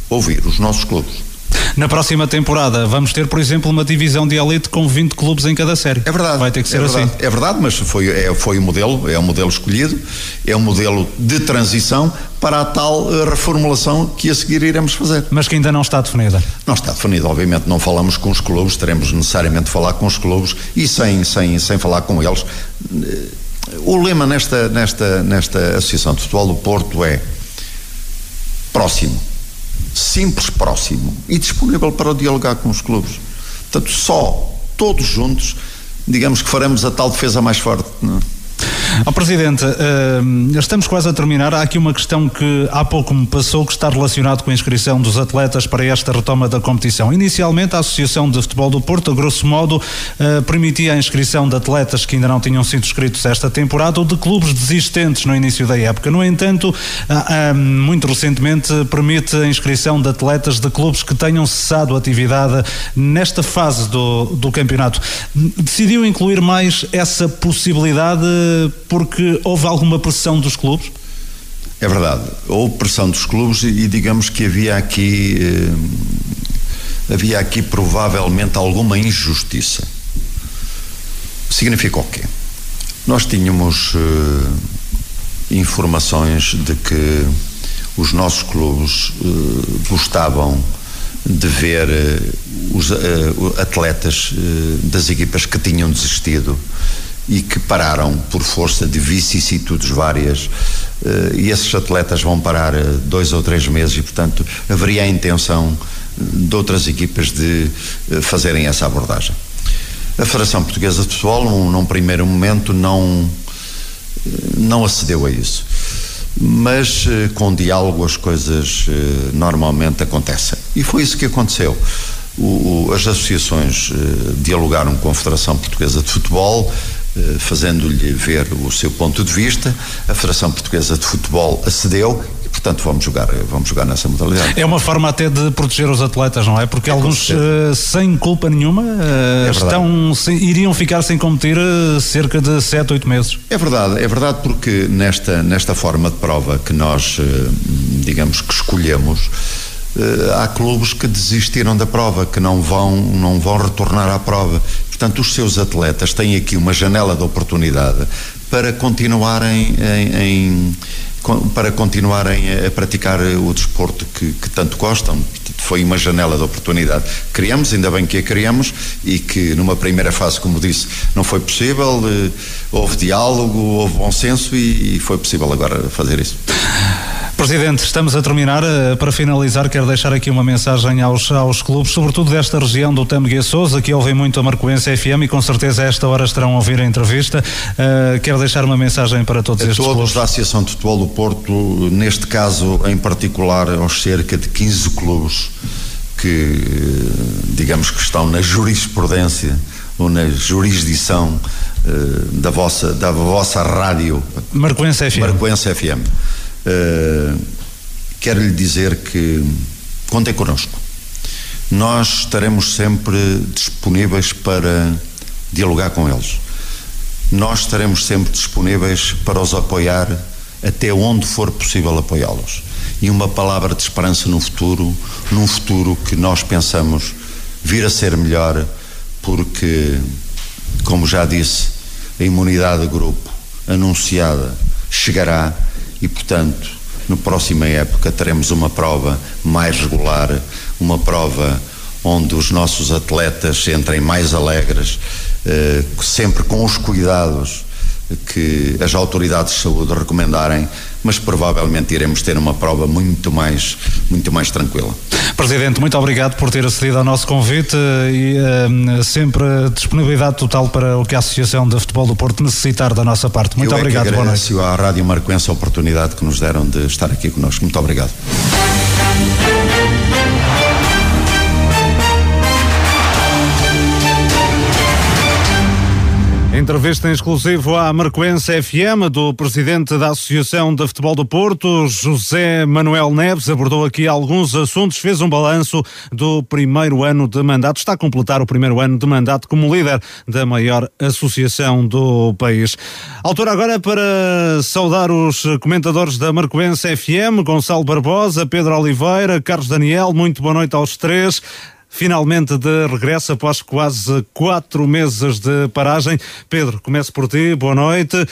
ouvir os nossos clubes. Na próxima temporada vamos ter, por exemplo, uma divisão de elite com 20 clubes em cada série. É verdade. Vai ter que ser é assim. É verdade, mas foi, é, foi o modelo, é o modelo escolhido, é o modelo de transição para a tal eh, reformulação que a seguir iremos fazer. Mas que ainda não está definida. Não está definida, obviamente não falamos com os clubes, teremos necessariamente de falar com os clubes e sem, sem, sem falar com eles. Eh, o lema nesta, nesta, nesta Associação de Futebol do Porto é próximo simples, próximo e disponível para dialogar com os clubes. Portanto, só todos juntos, digamos que faremos a tal defesa mais forte. Não é? Oh, Presidente, uh, estamos quase a terminar. Há aqui uma questão que há pouco me passou que está relacionado com a inscrição dos atletas para esta retoma da competição. Inicialmente, a Associação de Futebol do Porto, a grosso modo, uh, permitia a inscrição de atletas que ainda não tinham sido inscritos esta temporada ou de clubes desistentes no início da época. No entanto, uh, muito recentemente, permite a inscrição de atletas de clubes que tenham cessado atividade nesta fase do, do campeonato. Decidiu incluir mais essa possibilidade porque houve alguma pressão dos clubes? É verdade, houve pressão dos clubes e, digamos que havia aqui eh, havia aqui provavelmente alguma injustiça. Significa o quê? Nós tínhamos eh, informações de que os nossos clubes eh, gostavam de ver eh, os eh, atletas eh, das equipas que tinham desistido e que pararam por força de vicissitudes várias. Uh, e esses atletas vão parar uh, dois ou três meses e portanto haveria a intenção de outras equipas de uh, fazerem essa abordagem. A Federação Portuguesa de Futebol num, num primeiro momento não não acedeu a isso. Mas com diálogo as coisas normalmente acontecem. E foi isso que aconteceu. O, o, as associações dialogaram com a Federação Portuguesa de Futebol eh, fazendo-lhe ver o seu ponto de vista. A Federação Portuguesa de Futebol acedeu e, portanto, vamos jogar, vamos jogar nessa modalidade. É uma forma até de proteger os atletas, não é? Porque é alguns, uh, sem culpa nenhuma, uh, é estão, sem, iriam ficar sem competir uh, cerca de 7, 8 meses. É verdade, é verdade porque nesta, nesta forma de prova que nós, digamos que escolhemos, há clubes que desistiram da prova, que não vão, não vão retornar à prova. Portanto, os seus atletas têm aqui uma janela de oportunidade para continuarem em, em, para continuarem a praticar o desporto que, que tanto gostam. Foi uma janela de oportunidade. Criamos, ainda bem que a criamos, e que numa primeira fase, como disse, não foi possível. Eh, houve diálogo, houve bom senso e, e foi possível agora fazer isso. Presidente, estamos a terminar. Eh, para finalizar, quero deixar aqui uma mensagem aos, aos clubes, sobretudo desta região do Tameguia Souza, que ouvem muito a Marcoense FM e com certeza a esta hora estarão a ouvir a entrevista. Uh, quero deixar uma mensagem para todos a estes todos clubes. da Associação de Futebol do Porto, neste caso em particular aos cerca de 15 clubes que, digamos que estão na jurisprudência ou na jurisdição uh, da, vossa, da vossa rádio. Marcoense FM. Marcoense FM. Uh, quero lhe dizer que contem connosco. Nós estaremos sempre disponíveis para dialogar com eles. Nós estaremos sempre disponíveis para os apoiar até onde for possível apoiá-los. E uma palavra de esperança no futuro, num futuro que nós pensamos vir a ser melhor, porque, como já disse, a imunidade de grupo anunciada chegará e, portanto, na próxima época teremos uma prova mais regular, uma prova onde os nossos atletas entrem mais alegres, eh, sempre com os cuidados que as autoridades de saúde recomendarem, mas provavelmente iremos ter uma prova muito mais, muito mais tranquila. Presidente, muito obrigado por ter acedido ao nosso convite e uh, sempre disponibilidade total para o que a Associação de Futebol do Porto necessitar da nossa parte. Muito Eu obrigado, é que agradeço boa noite. à Rádio Marcoense a oportunidade que nos deram de estar aqui connosco. Muito obrigado. Entrevista em exclusivo à Marcoense FM do presidente da Associação de Futebol do Porto, José Manuel Neves, abordou aqui alguns assuntos, fez um balanço do primeiro ano de mandato, está a completar o primeiro ano de mandato como líder da maior associação do país. Altura agora para saudar os comentadores da Marcoense FM, Gonçalo Barbosa, Pedro Oliveira, Carlos Daniel, muito boa noite aos três finalmente de regresso após quase quatro meses de paragem. Pedro, começo por ti, boa noite. Uh,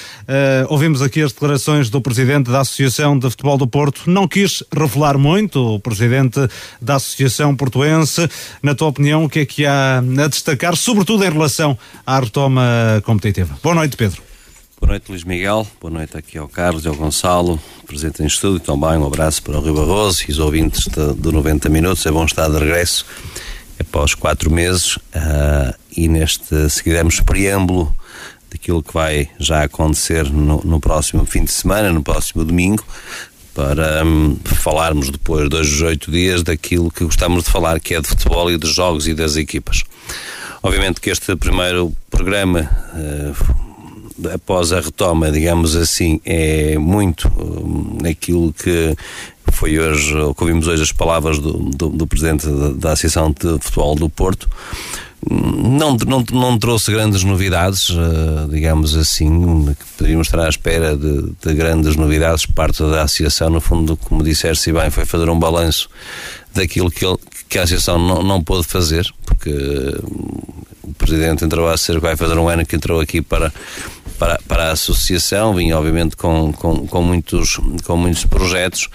ouvimos aqui as declarações do presidente da Associação de Futebol do Porto. Não quis revelar muito, o presidente da Associação Portuense. Na tua opinião, o que é que há a destacar, sobretudo em relação à retoma competitiva? Boa noite, Pedro. Boa noite, Luís Miguel. Boa noite aqui ao Carlos e ao Gonçalo, presente em estúdio. Também um abraço para o Rio Barroso e os ouvintes do 90 Minutos. É bom estar de regresso após quatro meses uh, e neste, se quisermos, preâmbulo daquilo que vai já acontecer no, no próximo fim de semana, no próximo domingo, para um, falarmos depois de dois, oito dias daquilo que gostamos de falar, que é de futebol e dos jogos e das equipas. Obviamente que este primeiro programa, uh, após a retoma, digamos assim, é muito um, aquilo que foi hoje, que ouvimos hoje as palavras do, do, do presidente da, da, Associação de Futebol do Porto, não, não, não trouxe grandes novidades, uh, digamos assim, que poderíamos estar à espera de, de, grandes novidades por parte da Associação. No fundo, como disseste bem, foi fazer um balanço daquilo que, ele, que a Associação não, não pôde fazer, porque o Presidente entrou a ser, vai fazer um ano que entrou aqui para para, para a associação, vinha obviamente com, com, com, muitos, com muitos projetos.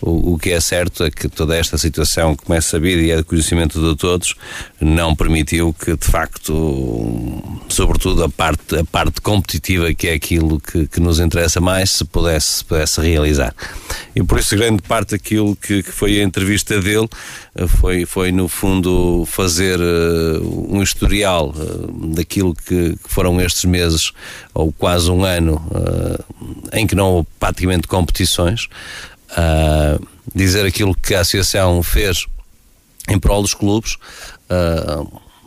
O, o que é certo é que toda esta situação, como é sabido e é de conhecimento de todos, não permitiu que de facto, sobretudo a parte, a parte competitiva, que é aquilo que, que nos interessa mais, se pudesse, se pudesse realizar. E por isso grande parte daquilo que, que foi a entrevista dele foi, foi no fundo fazer uh, um historial uh, daquilo que, que, foram estes meses ou quase um ano uh, em que não houve praticamente competições dizer aquilo que a associação fez em prol dos clubes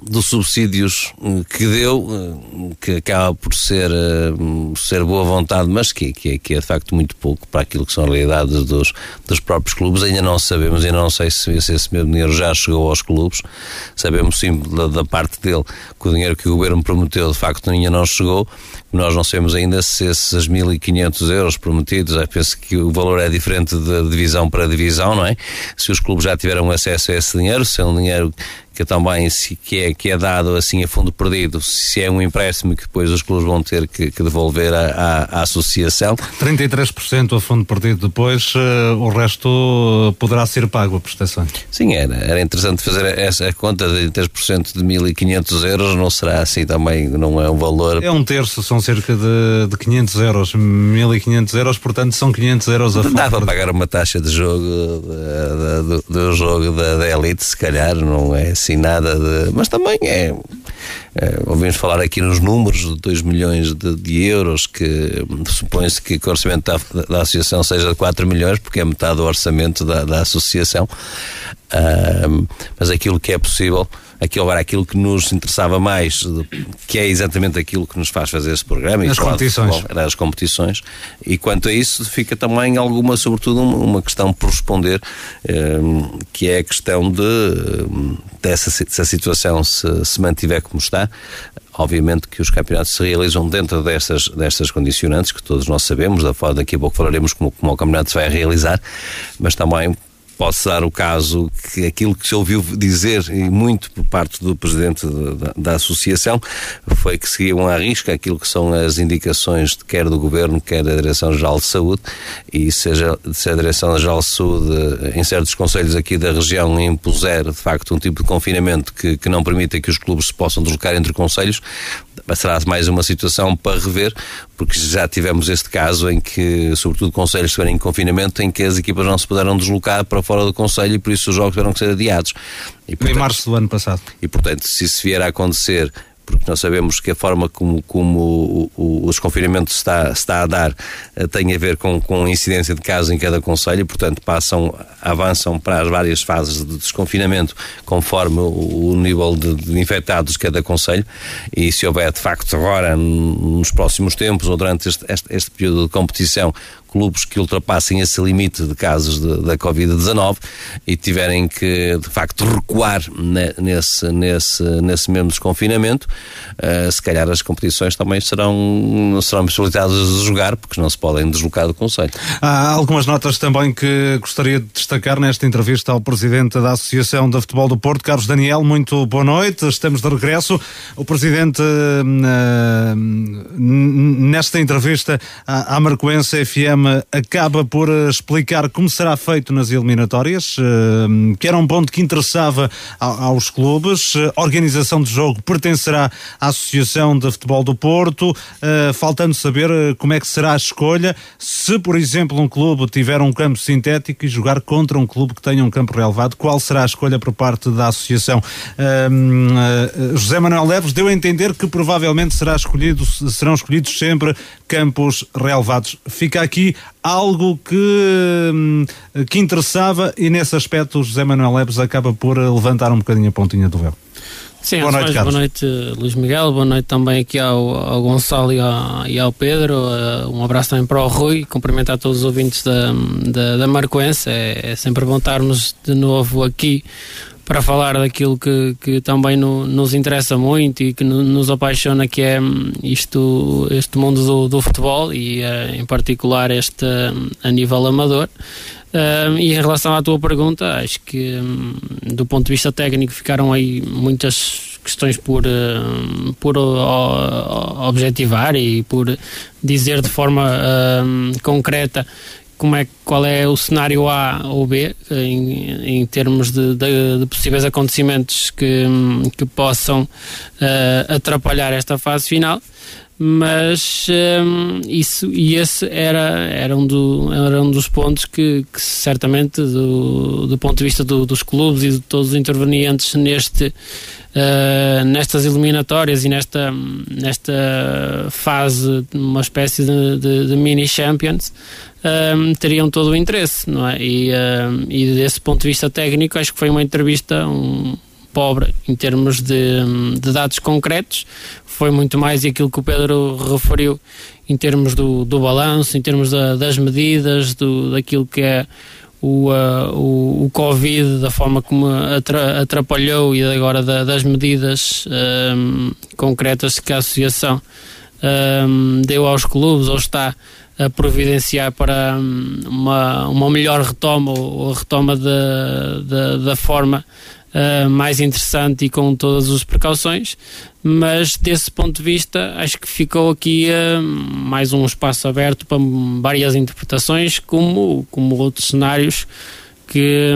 dos subsídios eh, que deu, eh, que acaba por ser, eh, ser boa vontade, mas que, que, é, que é de facto muito pouco para aquilo que são realidades dos, dos próprios clubes. Ainda não sabemos, ainda não sei se, se esse mesmo dinheiro já chegou aos clubes. Sabemos sim da, da, parte dele que o dinheiro que o governo prometeu de facto ainda não chegou. Nós não sabemos ainda se esses 1.500 euros prometidos, eu penso que o valor é diferente de divisão para divisão, não é? Se os clubes já tiveram acesso a esse dinheiro, se é um dinheiro também se, que, é, que é dado assim a fundo perdido, se é um empréstimo que depois os clubes vão ter que, que devolver à, à, associação. 33% a fundo perdido depois, uh, o resto poderá ser pago a prestação. Sim, era, era interessante fazer essa conta de 3% de 1.500 euros, não será assim também, não é um valor. É um terço, são cerca de, de 500 euros, 1.500 euros, portanto são 500 euros a fundo Dá para pagar uma taxa de jogo do, do jogo da, da elite, se calhar, não é assim nada de. Mas também é. é ouvimos falar aqui nos números de 2 milhões de, de euros, que supõe-se que o orçamento da, da, associação seja de 4 milhões, porque é metade do orçamento da, da associação. Uh, mas aquilo que é possível aquilo agora aquilo que nos interessava mais, que é exatamente aquilo que nos faz fazer esse programa. As competições. Futebol, as competições. E quanto a isso, fica também alguma, sobretudo, uma questão por responder, um, que é a questão de, hum, dessa, se a situação se, se mantiver como está, obviamente que os campeonatos se realizam dentro destas, destas condicionantes que todos nós sabemos, da forma daqui a pouco falaremos como, como o campeonato se vai realizar, mas também pode dar o caso que aquilo que se ouviu dizer, e muito por parte do presidente da, da associação, foi que seguiam à risca aquilo que são as indicações, quer do governo, quer da Direção-Geral de Saúde, e seja se a Direção-Geral de Saúde, em certos conselhos aqui da região, impuser de facto um tipo de confinamento que, que não permita que os clubes se possam deslocar entre conselhos, será mais uma situação para rever, porque já tivemos este caso em que, sobretudo, conselhos estiverem em confinamento, em que as equipas não se puderam deslocar para fora do conselho e por isso os jogos tiveram que ser adiados. E, portanto, em março do ano passado. E, portanto, se isso vier a acontecer porque nós sabemos que a forma como, como o, o, os confinamentos está, está a dar eh, tem a ver com, com a incidência de casos em cada conselho, portanto passam, avançam para as várias fases de desconfinamento conforme o, o nível de, de, infectados de cada conselho e se houver de facto agora nos próximos tempos ou durante este, este, este período de competição clubes que ultrapassem esse limite de casos de, da Covid-19 e tiverem que, de facto, recuar ne, nesse, nesse, nesse mesmo desconfinamento, uh, se calhar as competições também serão, serão possibilitadas de jogar, porque não se podem deslocar do Conselho. Há algumas notas também que gostaria de destacar nesta entrevista ao Presidente da Associação de Futebol do Porto, Carlos Daniel. Muito boa noite, estamos de regresso. O Presidente, uh, nesta entrevista à, Marcoense FM, acaba por eh, explicar como será feito nas eliminatórias, eh, que era um ponto que interessava aos clubes. A organização do jogo pertencerá à Associação de Futebol do Porto, eh, faltando saber como é que será a escolha se, por exemplo, um clube tiver um campo sintético e jogar contra um clube que tenha um campo relevado, qual será a escolha por parte da Associação? José Manuel Leves deu a entender que provavelmente será escolhido, serão escolhidos sempre campos relevados. Fica aqui algo que, hum, que interessava e nesse aspecto o José Manuel Leves acaba por levantar um bocadinho a pontinha do véu. Sim, boa noite. Boa noite, Luís Miguel. Boa noite também aqui ao, ao Gonçalo e ao, e ao Pedro. Uh, um abraço também para o Rui. Cumprimentar todos os ouvintes da, da, da Marcoense. É, é sempre bom estarmos de novo aqui para falar daquilo que, que também no, nos interessa muito e que no, nos apaixona, que é hum, isto, este mundo do, do futebol e uh, em particular este uh, a nível amador. Uh, e em relação à tua pergunta, acho que um, do ponto de vista técnico ficaram aí muitas questões por, uh, por objetivar e por dizer de forma concreta como é, qual é o cenário A ou B em, em termos de, de, de, possíveis acontecimentos que, que possam uh, atrapalhar esta fase final. Mas um, eh, isso e esse era, era, um, do, era um dos pontos que, que certamente do, do ponto de vista do, dos clubes e de todos os intervenientes neste uh, nestas eliminatórias e nesta, nesta fase uma espécie de, de, de mini Champions um, teriam todo o interesse, não é? E, um, e desse ponto de vista técnico, acho que foi uma entrevista um, pobre em termos de, de, dados concretos. Foi muito mais aquilo que o Pedro referiu em termos do, do balanço, em termos da, das medidas, do, daquilo que é o, uh, o, o, Covid, da forma como atrapalhou e agora da, das medidas um, concretas que a Associação um, deu aos clubes ou está a providenciar para hum, uma, uma melhor retoma ou retoma da forma uh, mais interessante e com todas as precauções, mas desse ponto de vista acho que ficou aqui uh, mais um espaço aberto para várias interpretações, como, como outros cenários que,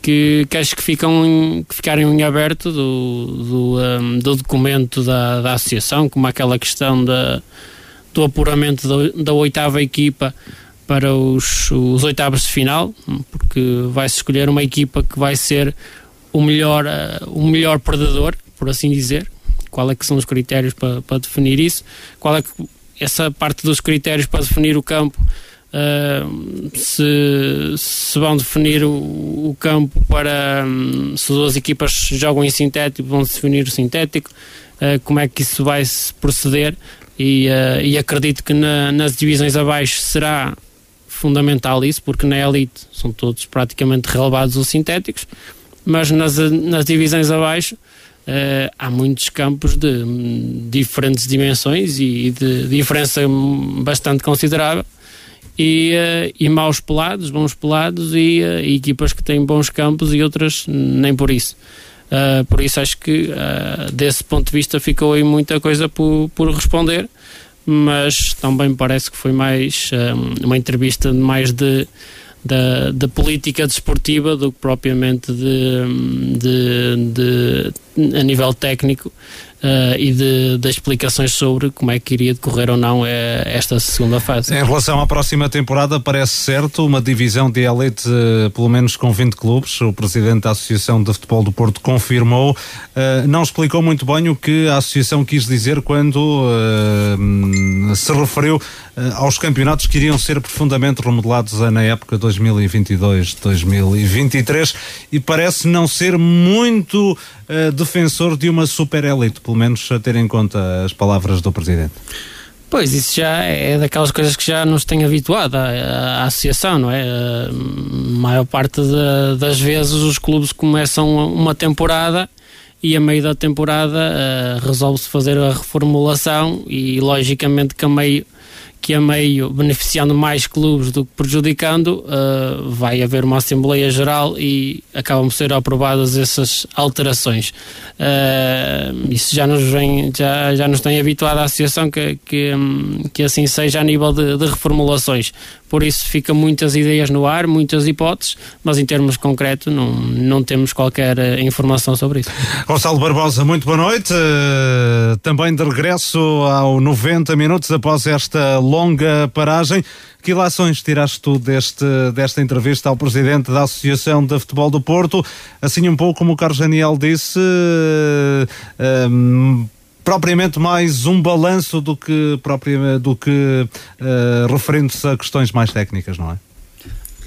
que, que, acho que, ficam, que ficaram em aberto do, do, um, do documento da, da associação, como aquela questão da, do apuramento da, da oitava equipa para os, os oitavos de final, porque vai-se escolher uma equipa que vai ser o melhor, uh, o melhor perdedor, por assim dizer. Qual é que são os critérios para, para definir isso? Qual é que essa parte dos critérios para definir o campo Uh, se, se, vão definir o, o campo para um, se duas equipas jogam em sintético, vão definir o sintético, uh, como é que isso vai se proceder e, uh, e acredito que na, nas divisões abaixo será fundamental isso, porque na elite são todos praticamente relevados os sintéticos, mas nas, nas divisões abaixo há muitos campos de diferentes dimensões e de diferença bastante considerável e, uh, e maus pelados, bons pelados e, uh, e, equipas que têm bons campos e outras nem por isso. Uh, por isso acho que desse ponto de vista ficou aí muita coisa por, por responder, mas também parece que foi mais uma entrevista mais de, de, de, política desportiva do que propriamente de, de, de a nível técnico uh, e de, de, explicações sobre como é que iria decorrer ou não é, esta segunda fase. Em relação à próxima temporada, parece certo uma divisão de elite, pelo menos com 20 clubes. O presidente da Associação de Futebol do Porto confirmou. Uh, não explicou muito bem o que a Associação quis dizer quando se referiu aos campeonatos que iriam ser profundamente remodelados na época 2022-2023 e parece não ser muito defensor de uma super elite pelo menos a ter em conta as palavras do Presidente. Pois, isso já é daquelas coisas que já nos tem habituado à, associação, não é? A maior parte de, das vezes os clubes começam uma temporada e a meio da temporada uh, resolve-se fazer a reformulação e logicamente que a meio que a meio, beneficiando mais clubes do que prejudicando, uh, vai haver uma Assembleia Geral e acabam por ser aprovadas essas alterações. Uh, isso já nos, vem, já, já nos tem habituado à associação que, que, que assim seja a nível de, de reformulações. Por isso fica muitas ideias no ar, muitas hipóteses, mas em termos concretos não, não temos qualquer uh, informação sobre isso. Gonçalo Barbosa, muito boa noite. também de regresso ao 90 minutos após esta longa paragem. Que ilações tiraste tu deste, desta entrevista ao presidente da Associação de Futebol do Porto? Assim, um pouco como o Carlos Daniel disse, um, propriamente mais um balanço do que, do que uh, referente-se a questões mais técnicas, não é?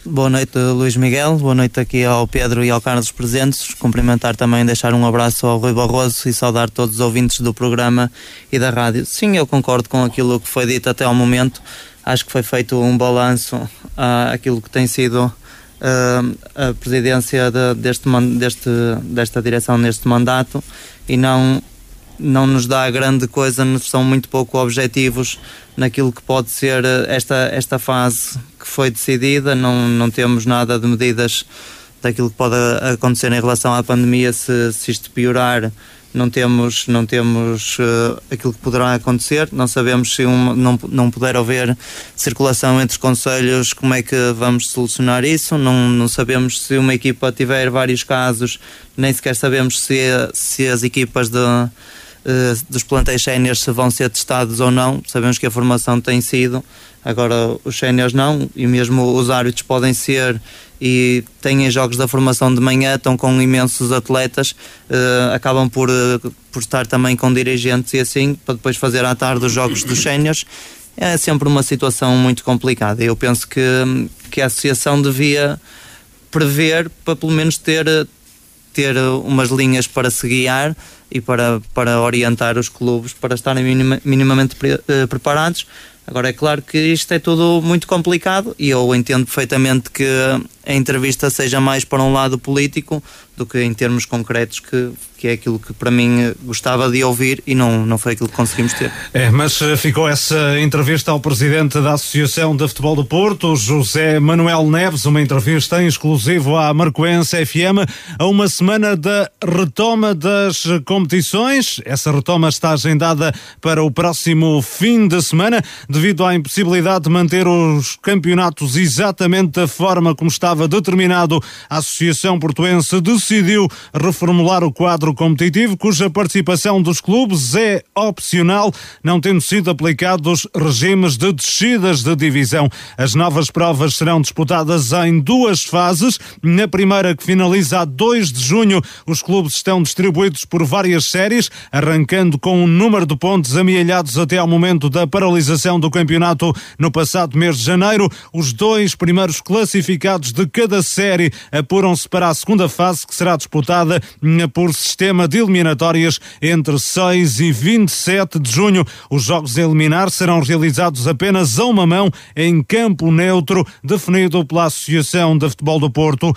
Boa noite, Luís Miguel. Boa noite aqui ao Pedro e ao Carlos presentes. Cumprimentar também, deixar um abraço ao Rui Barroso e saudar todos os ouvintes do programa e da rádio. Sim, eu concordo com aquilo que foi dito até ao momento. Acho que foi feito um balanço àquilo que tem sido uh, a presidência de, deste, deste, desta direção neste mandato e não não nos dá grande coisa, são muito pouco objetivos naquilo que pode ser esta, esta fase que foi decidida, não, não temos nada de medidas daquilo que pode acontecer em relação à pandemia. Se, se isto piorar não temos não temos uh, aquilo que poderá acontecer. Não sabemos se um, não, não puder haver circulação entre os conselhos como é que vamos solucionar isso. Não, não sabemos se uma equipa tiver vários casos nem sequer sabemos se, se as equipas de dos plantéis séniores se vão ser testados ou não. Sabemos que a formação tem sido, agora os séniores não, e mesmo os árbitros podem ser e têm jogos da formação de manhã, estão com imensos atletas, uh, acabam por, uh, por estar também com dirigentes e assim, para depois fazer à tarde os jogos dos séniores. É sempre uma situação muito complicada. Eu penso que, que a associação devia prever para pelo menos ter, ter umas linhas para se guiar e para, para orientar os clubes para estarem minima, minimamente pre, uh, preparados. Agora é claro que isto é tudo muito complicado e eu entendo perfeitamente que a entrevista seja mais para um lado político do que em termos concretos, que, que é aquilo que para mim gostava de ouvir e não, não foi aquilo que conseguimos ter. É, mas eh, ficou essa entrevista ao presidente da Associação de Futebol do Porto, José Manuel Neves, uma entrevista em exclusivo à Marcoense FM, a uma semana da retoma das competições. Essa retoma está agendada para o próximo fim de semana, devido à impossibilidade de manter os campeonatos exatamente da forma como estava determinado. A Associação Portuense de decidiu reformular o quadro competitivo, cuja participação dos clubes é opcional, não tendo sido aplicados regimes de descidas de divisão. As novas provas serão disputadas em duas fases. Na primeira, que finaliza a 2 de junho, os clubes estão distribuídos por várias séries, arrancando com um número de pontos amealhados até ao momento da paralisação do campeonato no passado mês de janeiro. Os dois primeiros classificados de cada série apuram-se para a segunda fase, que será disputada hum, por sistema de eliminatórias entre 6 e 27 de junho. Os jogos a eliminar serão realizados apenas a uma mão em campo neutro, definido pela Associação de Futebol do Porto.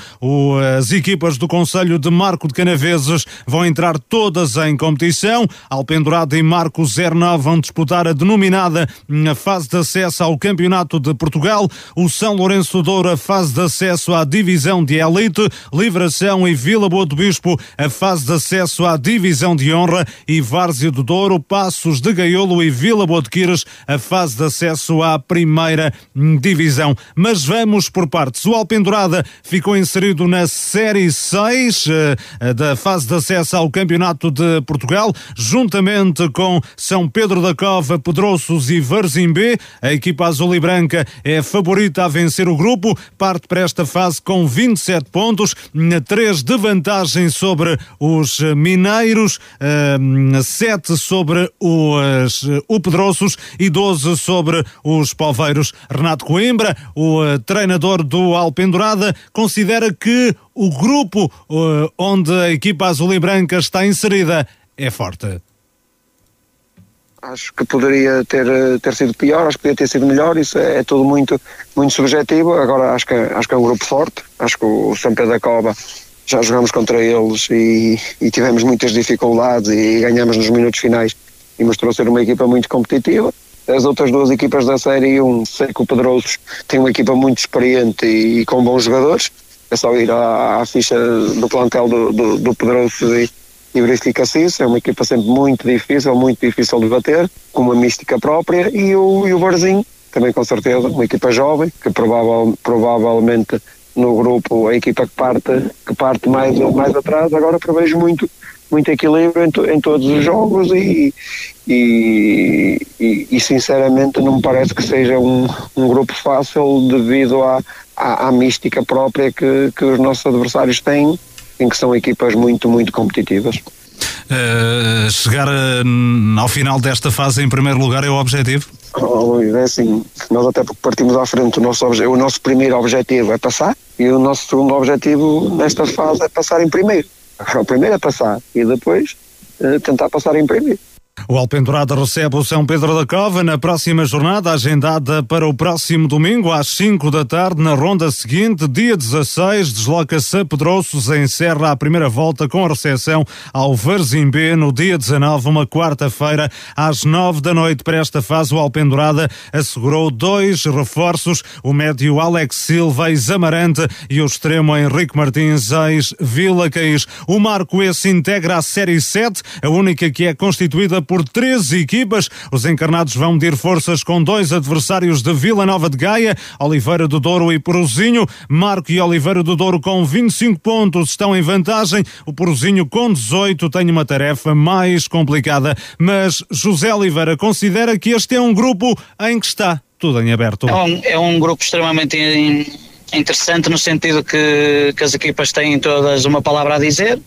as equipas do Conselho de Marco de Canaveses vão entrar todas em competição. Alpendurado e Marco 09 vão disputar a denominada hum, fase de acesso ao Campeonato de Portugal. O São Lourenço Douro a fase de acesso à divisão de elite. Livração e Vila Boa do Bispo a fase de acesso à divisão de honra e Várzea do Douro, Passos de Gaiolo e Vila Boa de Quires a fase de acesso à primeira divisão. Mas vamos por partes. O Alpendurada ficou inserido na Série 6 eh, da fase de acesso ao Campeonato de Portugal, juntamente com São Pedro da Cova, Pedroços e Varzimbé. A equipa azul e branca é favorita a vencer o grupo, parte para esta fase com 27 pontos, 3 de vantagem sobre os mineiros, 7 eh, sobre os o Pedroços e 12 sobre os Poveiros. Renato Coimbra, o eh, treinador do Alpendurada, considera que o grupo eh, onde a equipa azul e branca está inserida é forte. Acho que poderia ter, ter sido pior, acho que poderia ter sido melhor, isso é, é tudo muito, muito subjetivo. Agora acho que, acho que é um grupo forte, acho que o São Pedro da Cova já jogamos contra eles e, e tivemos muitas dificuldades e ganhamos nos minutos finais e mostrou ser uma equipa muito competitiva. As outras duas equipas da Série 1, sei que o Pedrosos tem uma equipa muito experiente e, e com bons jogadores. É só ir à, à ficha do plantel do, do, do e, e verifica-se isso. É uma equipa sempre muito difícil, muito difícil de bater, com uma mística própria. E o, e o Barzinho, também com certeza, uma equipa jovem, que provável, provavelmente no grupo a equipa que parte, que parte mais, mais atrás, agora prevejo muito, muito equilíbrio em, to, em todos os jogos e, e, e, e, sinceramente não me parece que seja um, um grupo fácil devido à, à, à mística própria que, que os nossos adversários têm, em que são equipas muito, muito competitivas. Uh, chegar uh, ao final desta fase em primeiro lugar é o objetivo? Oh, é assim, nós até porque partimos à frente, o nosso, o nosso primeiro objetivo é passar e o nosso segundo objetivo nesta fase é passar em primeiro. O primeiro é passar e depois uh, tentar passar em primeiro. O Alpendurada recebe o São Pedro da Cova na próxima jornada, agendada para o próximo domingo, às 5 da tarde, na ronda seguinte, dia 16, desloca-se a Pedroços, encerra a primeira volta com a recepção ao Varzimbé no dia 19, uma quarta-feira, às 9 da noite. Para esta fase, o Alpendurada assegurou dois reforços, o médio Alex Silva, ex-Amarante, e o extremo Henrique Martins, ex-Vila Caís. O Marco esse integra a Série 7, a única que é constituída por 13 equipas. Os encarnados vão medir forças com dois adversários de Vila Nova de Gaia, Oliveira do Douro e Porozinho. Marco e Oliveira do Douro com 25 pontos estão em vantagem. O Porozinho com 18 tem uma tarefa mais complicada. Mas José Oliveira considera que este é um grupo em que está tudo em aberto. É um, é um grupo extremamente interessante no sentido que, que as equipas têm todas uma palavra a dizer.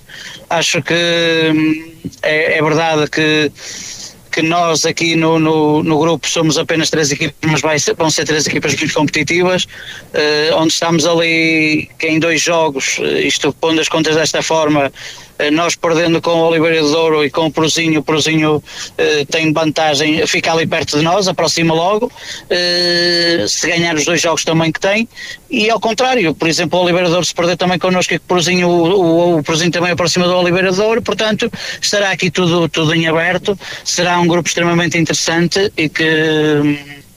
Acho que hum, é, é verdade que que nós aqui no, no, no, grupo somos apenas três equipas, mas vai ser, vão ser três equipas muito competitivas, uh, onde estamos ali que em dois jogos, uh, isto pondo as contas desta forma, eh, nós perdendo com o Oliveira de Douro e com o Prozinho, o Prozinho eh, tem vantagem, fica ali perto de nós, aproxima logo, eh, se ganhar os dois jogos também que tem, e ao contrário, por exemplo, o Oliveira de Douro se perder também connosco e o Prozinho, o, o Prozinho também aproxima do Oliveira de Douro, portanto estará aqui tudo, tudo em aberto, será um grupo extremamente interessante e que,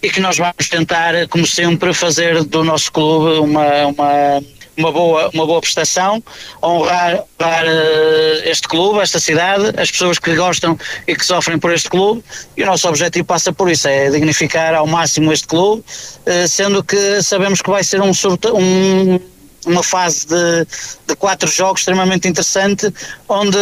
e que nós vamos tentar, como sempre, fazer do nosso clube uma, uma uma boa, uma boa prestação, honrar, uh, este clube, esta cidade, as pessoas que gostam e que sofrem por este clube, e o nosso objetivo passa por isso, é dignificar ao máximo este clube, uh, sendo que sabemos que vai ser um, um uma fase de, de quatro jogos extremamente interessante, onde,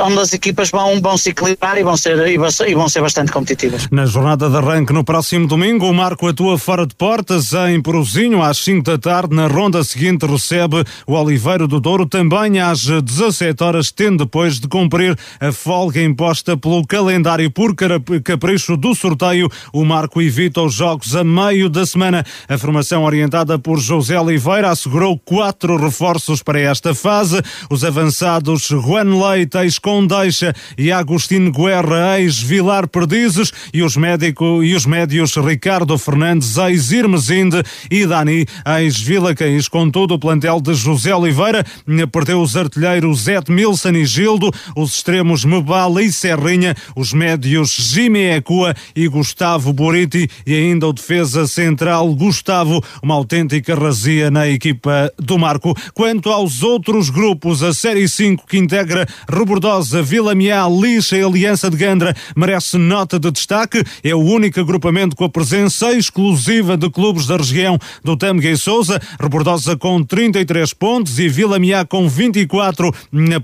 onde as equipas vão, vão se equilibrar e vão, ser, e, vão, e vão ser bastante competitivas. Na jornada de arranque no próximo domingo, o Marco atua fora de portas em Porozinho às 5 da tarde. Na ronda seguinte recebe o Oliveiro do Douro também às 17 horas, tendo depois de cumprir a folga imposta pelo calendário por capricho do sorteio. O Marco evita os jogos a meio da semana. A formação orientada por José Oliveira assegurou quatro reforços para esta fase. Os avançados Juan Leite, ex-Condeixa e Agostinho Guerra, ex-Vilar Perdizes e os, médico, e os médios Ricardo Fernandes, ex-Irmesinde e Dani, ex-Vila Caís. Contudo, o plantel de José Oliveira perdeu os artilheiros Edmilson e Gildo, os extremos Mebala e Serrinha, os médios Jimmy Ecua e Gustavo Boriti e ainda o defesa central Gustavo, uma autêntica razia na equipa do Marco. Quanto aos outros grupos, a Série 5 que integra Rebordosa, Vila Mial, Lixa e Aliança de Gandra merece nota de destaque. É o único agrupamento com a presença exclusiva de clubes da região do Tâmega e Souza. Rebordosa com 33 pontos e Vila Mial com 24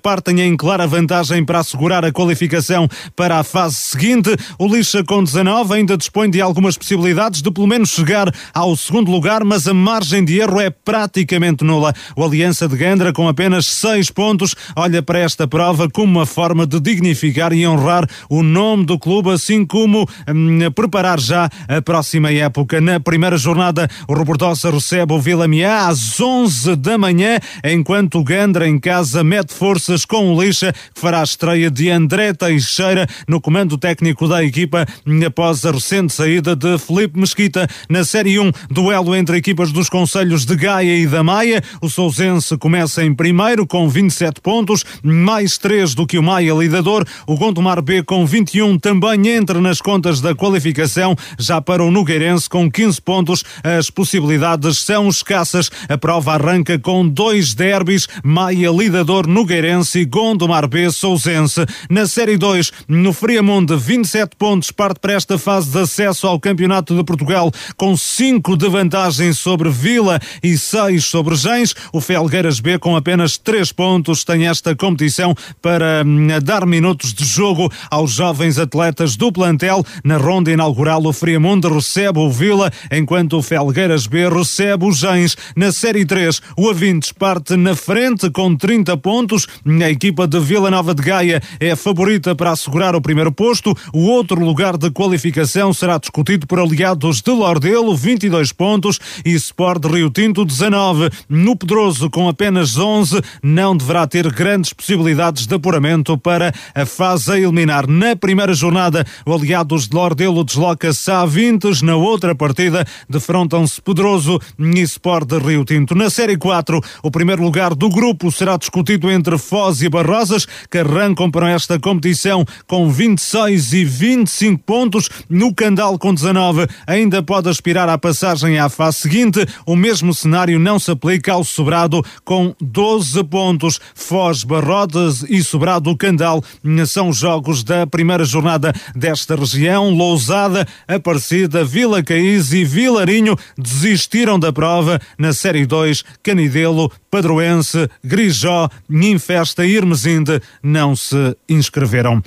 partem em clara vantagem para assegurar a qualificação para a fase seguinte. O Lixa com 19 ainda dispõe de algumas possibilidades de pelo menos chegar ao segundo lugar, mas a margem de erro é praticamente nula. O Aliança de Gandra, com apenas seis pontos, olha para esta prova como uma forma de dignificar e honrar o nome do clube, assim como hum, preparar já a próxima época. Na primeira jornada, o Robordosa recebe o Vila Miá às 11 da manhã, enquanto o Gandra em casa mete forças com o Lixa, que fará a estreia de André Teixeira no comando técnico da equipa após a recente saída de Felipe Mesquita. Na Série 1, duelo entre equipas dos Conselhos de Gaia e da Maia. O Sousense começa em primeiro com 27 pontos, mais 3 do que o Maia lidador. O Gondomar B com 21 também entra nas contas da qualificação. Já para o Nogueirense com 15 pontos, as possibilidades são escassas. A prova arranca com dois derbys, Maia lidador Nogueirense e Gondomar B Sousense. Na Série 2, no Friamonte, 27 pontos, parte para esta fase de acesso ao Campeonato de Portugal com 5 de vantagem sobre Vila e 6 sobre Vergães. O Felgueiras B, com apenas três pontos, tem esta competição para hum, dar minutos de jogo aos jovens atletas do plantel. Na ronda inaugural, o Friamundo recebe o Vila, enquanto o Felgueiras B recebe o Gens. Na Série 3, o Avintes parte na frente com 30 pontos. A equipa de Vila Nova de Gaia é favorita para assegurar o primeiro posto. O outro lugar de qualificação será discutido por aliados de Lordelo, 22 pontos, e Sport Rio Tinto, 19. No Pedroso, com apenas 11, não deverá ter grandes possibilidades de apuramento para a fase a eliminar. Na primeira jornada, o Aliados de Lordelo desloca-se a 20. Na outra partida, defrontam-se Pedroso e Sport de Rio Tinto. Na Série 4, o primeiro lugar do grupo será discutido entre Foz e Barrosas, que arrancam para esta competição com 26 e 25 pontos. No Candal, com 19, ainda pode aspirar à passagem à fase seguinte. O mesmo cenário não se aplica Famalicão Sobrado com 12 pontos. Foz, Barrodas e Sobrado Candal são jogos da primeira jornada desta região. Lousada, Aparecida, Vila Caís e Vilarinho desistiram da prova na Série 2. Canidelo, Padroense, Grijó, Ninfesta e Irmesinde não se inscreveram.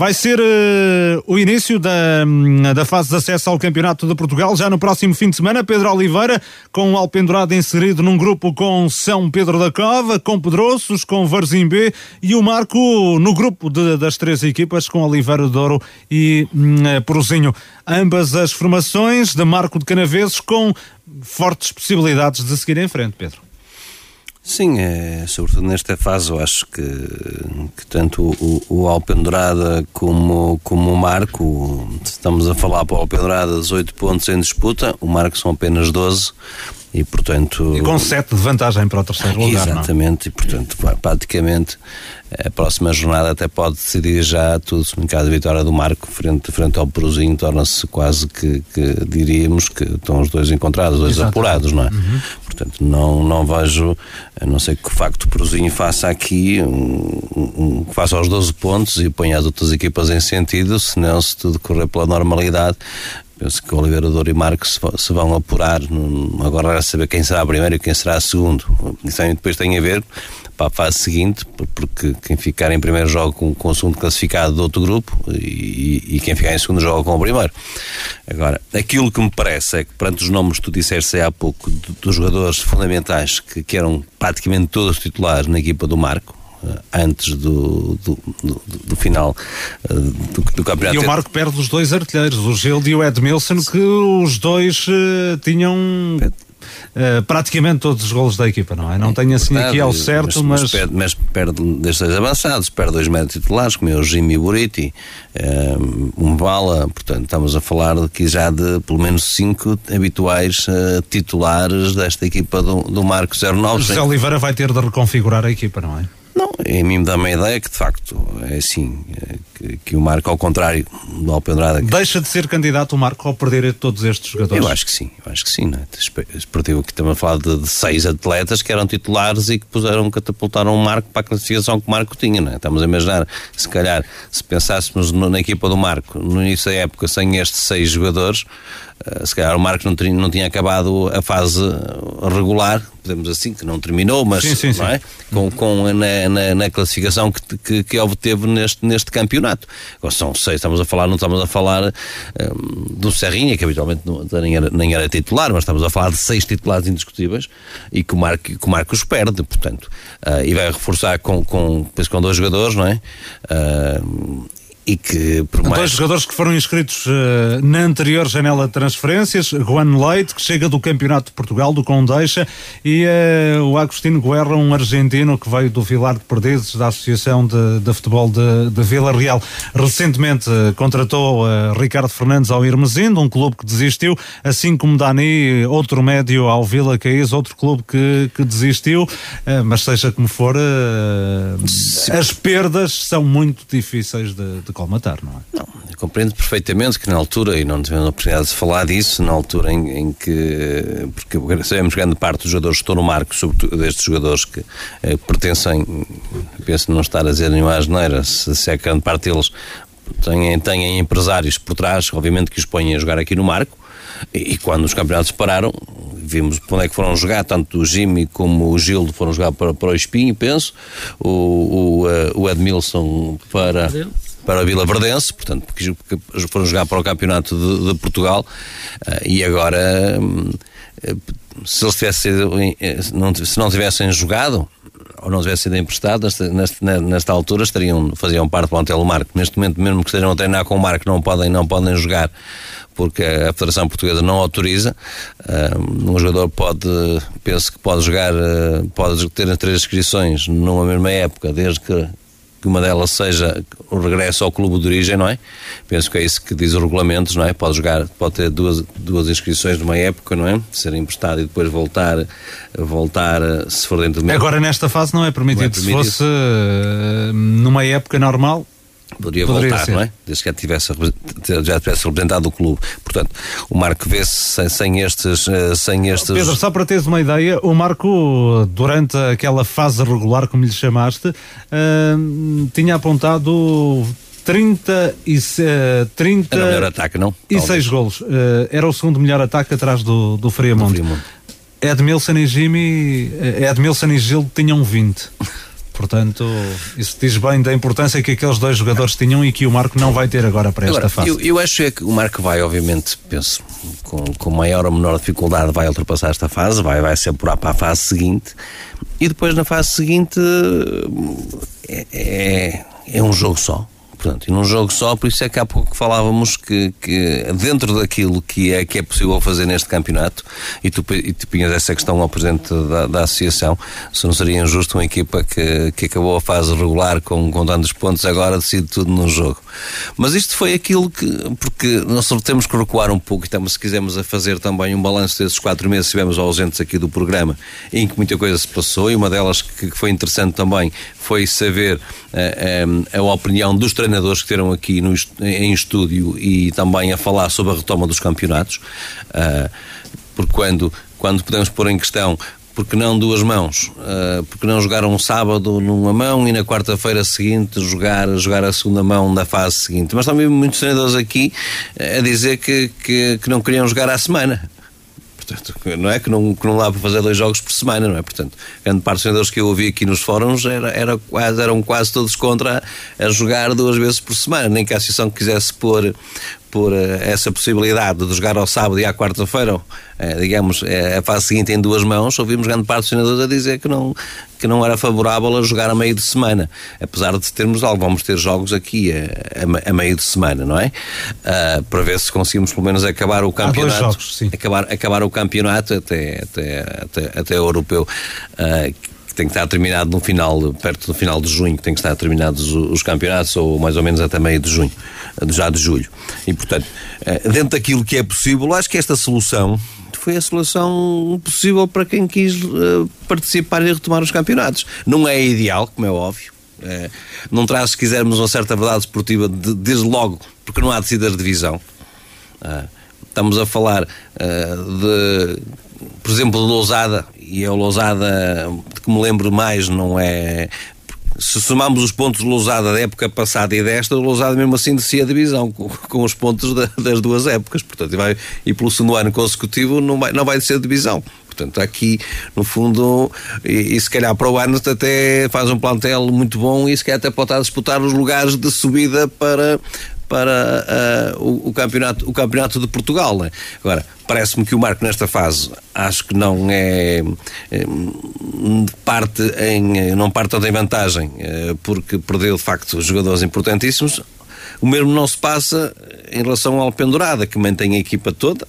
Vai ser uh, o início da, hum, da fase de acesso ao Campeonato de Portugal já no próximo fim de semana. Pedro Oliveira, com o Alpendurado inserido num grupo com São Pedro da Cova, com Pedroços, com Varzim B e o Marco no grupo de, das três equipas com Oliveira de Douro e uh, Porozinho. Ambas as formações de Marco de Canaveses com fortes possibilidades de seguir em frente, Pedro. Sim, é, sobretudo nesta fase, eu acho que, que tanto o, o Alpendurada como, como o Marco, estamos a falar para o Alpendurada 18 pontos em disputa, o Marco são apenas 12 e portanto... E com 7 de vantagem para o terceiro lugar, é? Exatamente, não? e portanto praticamente a próxima jornada até pode decidir já tudo, se caso de vitória do Marco frente, frente ao Peruzinho, torna-se quase que, que, diríamos que estão os dois encontrados, os dois Exatamente. apurados, não é? Uhum. Portanto, não, não vejo, a não ser que o facto do Peruzinho faça aqui, um, um, faça os 12 pontos e ponha as outras equipas em sentido, senão se tudo correr pela normalidade, penso que Oliveira Douro e Marcos se vão apurar. Agora é saber quem será primeiro e quem será segundo. Isso também depois tem a ver para a fase seguinte, porque quem ficar em primeiro joga com, com o segundo classificado do outro grupo e, e, quem ficar em segundo joga com o primeiro. Agora, aquilo que me parece é que, perante os nomes que tu disseste há pouco, dos jogadores fundamentais que, que eram praticamente todos titulares na equipa do Marco, antes do, do, do, do final eh, do, do, campeonato. E o Marco perde os dois artilheiros, o Gilde e o Edmilson, que os dois uh, tinham. Uh, praticamente todos os golos da equipa, não é? Não tenho assim aqui ao certo, mas. Mas, perde, mas perde destes avançados, perde dois médios titulares, como é o Jimmy Buriti, um Bala, portanto, estamos a falar aqui já de pelo menos cinco habituais uh, titulares desta equipa do, do Marco 09. José Oliveira vai ter de reconfigurar a equipa, não é? Não, em mim dá-me a ideia que de facto é assim, é que, que, o Marco, ao contrário do Alpendrada. Que... Deixa de ser candidato o Marco ao perder todos estes jogadores? Eu acho que sim, eu acho que sim, não é? Esportivo que estamos a falar de, de, seis atletas que eram titulares e que puseram, catapultaram o Marco para a classificação que o Marco tinha, não é? Estamos a imaginar, se calhar, se pensássemos no, na equipa do Marco no início da época sem estes seis jogadores, se calhar o Marco não, tinha, não tinha acabado a fase regular, podemos assim, que não terminou, mas sim, sim, sim. É? com, com na, na, na, classificação que, que, que obteve neste, neste campeonato. Agora são seis, estamos a falar, não estamos a falar um, do Serrinha, que habitualmente não, nem, era, nem era titular, mas estamos a falar de seis titulares indiscutíveis e que o, Marco, que o Marcos perde, portanto, uh, e vai reforçar com, com, com dois jogadores, não é? Uh, e que por mais... Dois jogadores que foram inscritos uh, na anterior janela de transferências, Juan Leite, que chega do Campeonato de Portugal, do Condeixa, e uh, o Agostinho Guerra, um argentino que veio do Vilar de Perdizes, da Associação de, de Futebol de, de, Vila Real. Recentemente uh, contratou Ricardo Fernandes ao Irmesindo, um clube que desistiu, assim como Dani, outro médio ao Vila Caís, outro clube que, que desistiu, mas seja como for, as perdas são muito difíceis de, de colmatar, não é? Não, eu compreendo perfeitamente que na altura, e não tivemos a oportunidade de falar disso, na altura em, em que, porque sabemos grande parte dos jogadores que estão no marco, sobretudo destes jogadores que eh, pertencem, penso não estar a dizer nenhuma asneira, se, se é grande parte deles têm, têm empresários por trás, obviamente que os põem a jogar aqui no marco, e, e quando os campeonatos pararam, vimos para onde é que foram jogar, tanto o Jimmy como o Gildo foram jogar para, para o Espinho, penso, o, o, eh, o Edmilson para para a Vila Verdense, portanto, foram jogar para o Campeonato de, de Portugal uh, e agora, um, se eles tivessem, não, se não tivessem jogado ou não tivessem sido emprestados, nesta, nesta, altura estariam, faziam parte do plantel do Marco. Neste momento, mesmo que estejam a treinar com o Marco, não podem, não podem jogar porque a Federação Portuguesa não autoriza. Um, um jogador pode, penso que pode jogar, pode ter três inscrições numa mesma época, desde que que uma delas seja o regresso ao clube de origem, não é? Penso que é isso que diz os regulamentos, não é? Pode jogar, pode ter duas, duas inscrições numa época, não é? Ser emprestado e depois voltar, voltar se for dentro do mesmo. Agora nesta fase não é permitido. Não é permitido. Se fosse uh, numa época normal, Poderia, Poderia voltar, ser. não é? Desde que já tivesse, já tivesse representado o clube. Portanto, o Marco vê-se sem, sem, estes, eh, sem estes. Pedro, só para teres uma ideia, o Marco, durante aquela fase regular, como lhe chamaste, uh, tinha apontado 30 e, uh, 30 era o melhor ataque, não? E 6 golos. Uh, era o segundo melhor ataque atrás do, do Friamonte. Edmilson e Jimmy, Edmilson e Gil tinham 20. Portanto, isso diz bem da importância que aqueles dois jogadores tinham e que o Marco não vai ter agora para agora, esta fase. Eu, eu acho é que o Marco vai, obviamente, penso, com, com maior ou menor dificuldade, vai ultrapassar esta fase, vai, vai se apurar para a fase seguinte e depois na fase seguinte é, é, é um jogo só Portanto, e num jogo só, por isso é que há pouco falávamos que, que dentro daquilo que é, que é possível fazer neste campeonato, e tu, e tu pinhas essa questão ao Presidente da, da Associação, se não seria injusto uma equipa que, que acabou a fase regular com, com tantos pontos, agora decide tudo num jogo. Mas isto foi aquilo que, porque nós temos que recuar um pouco, e estamos, se quisermos, a fazer também um balanço desses quatro meses, estivemos ausentes aqui do programa, em que muita coisa se passou, e uma delas que foi interessante também foi saber a, a, a opinião dos treinadores que tiveram aqui no, em estúdio e também a falar sobre a retoma dos campeonatos, uh, porque quando, quando podemos pôr em questão porque não duas mãos? Uh, porque não jogar um sábado numa mão e na quarta-feira seguinte jogar, jogar a segunda mão da fase seguinte? Mas também muitos treinadores aqui a dizer que, que, que não queriam jogar à semana. Portanto, não é que não, que não dá para fazer dois jogos por semana, não é? Portanto, grande parte dos treinadores que eu ouvi aqui nos fóruns era, era eram quase todos contra a jogar duas vezes por semana, nem que a associação quisesse pôr, por eh, essa possibilidade de jogar ao sábado e à quarta-feira, eh, digamos, eh, a fase seguinte em duas mãos, ouvimos grande parte dos treinadores a dizer que não, que não era favorável a jogar a meio de semana, apesar de termos algo, vamos ter jogos aqui a, a, a meio de semana, não é? Uh, para ver se conseguimos pelo menos acabar o campeonato, jogos, acabar, acabar o campeonato até, até, até, até o europeu. Uh, tem que estar terminado no final, perto do final de junho, tem que estar terminados os campeonatos, ou mais ou menos até meio de junho, já de julho. E, portanto, eh, dentro daquilo que é possível, acho que esta solução foi a solução possível para quem quis uh, participar e retomar os campeonatos. Não é ideal, como é óbvio. Uh, não traz, se quisermos, uma certa verdade esportiva de, desde logo, porque não há decidas de divisão. Estamos a falar de, por exemplo, de Lousada, e a Lousada, de que me lembro mais, não é se somarmos os pontos de Lousada da época passada e desta, o Lousada mesmo assim descia a divisão com, com os pontos da, das duas épocas. Portanto, e, vai, e pelo segundo ano consecutivo não vai, não vai descer a divisão. Portanto, aqui, no fundo, e, e, se calhar para o ano até faz um plantel muito bom e se calhar até pode estar a disputar os lugares de subida para, para uh, o, o, campeonato, o campeonato de Portugal. Né? Agora, parece-me que o Marco nesta fase acho que não é, é parte em não parte em vantagem eh, porque perdeu de facto jogadores importantíssimos o mesmo não se passa em relação ao Pendurada que mantém a equipa toda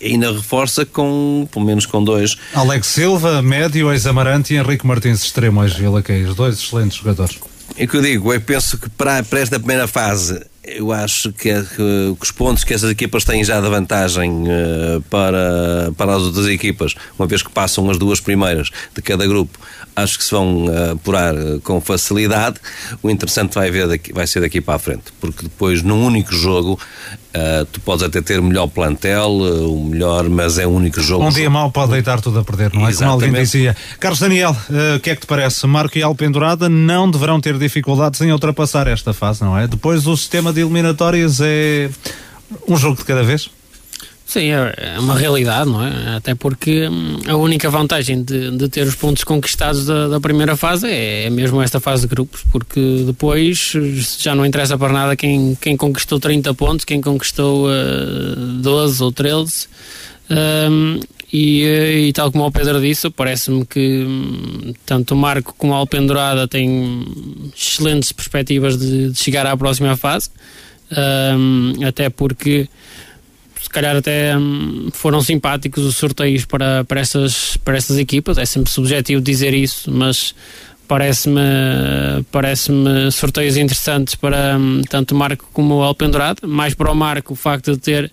e ainda reforça com, pelo menos com dois. Alex Silva, médio, ex-Amarante e Henrique Martins, extremo, ex-Vila Caís, dois excelentes jogadores. É o que eu digo, eu penso que para, para esta primeira fase eu acho que, é, que, os pontos que essas equipas têm já de vantagem uh, para, para as outras equipas, uma vez que passam as duas primeiras de cada grupo, acho que se vão uh, apurar uh, com facilidade. O interessante vai, ver daqui, vai ser daqui para a frente, porque depois, num único jogo, tu podes até ter o melhor plantel, o melhor, mas é o único jogo. Um dia mau pode deitar tudo a perder, não é? Exatamente. Como alguém dizia. Carlos Daniel, o que é que te parece? Marco e Alpendurada não deverão ter dificuldades em ultrapassar esta fase, não é? Depois o sistema de eliminatórias é um jogo de cada vez? Sim, é, é uma realidade, não é? Até porque hum, a única vantagem de, de ter os pontos conquistados da, da, primeira fase é, é mesmo esta fase de grupos, porque depois já não interessa para nada quem, quem conquistou 30 pontos, quem conquistou uh, 12 ou 13. Um, e, eh, e, tal como o Pedro disse, parece-me que hum, tanto o Marco como a Alpendurada têm excelentes perspectivas de, de chegar à próxima fase, um, até porque se calhar até hum, foram simpáticos os sorteios para, para, essas, para essas equipas. É sempre subjetivo dizer isso, mas parece-me parece-me sorteios interessantes para hum, tanto o Marco como o Alpendurado. Mais para o Marco, o facto de ter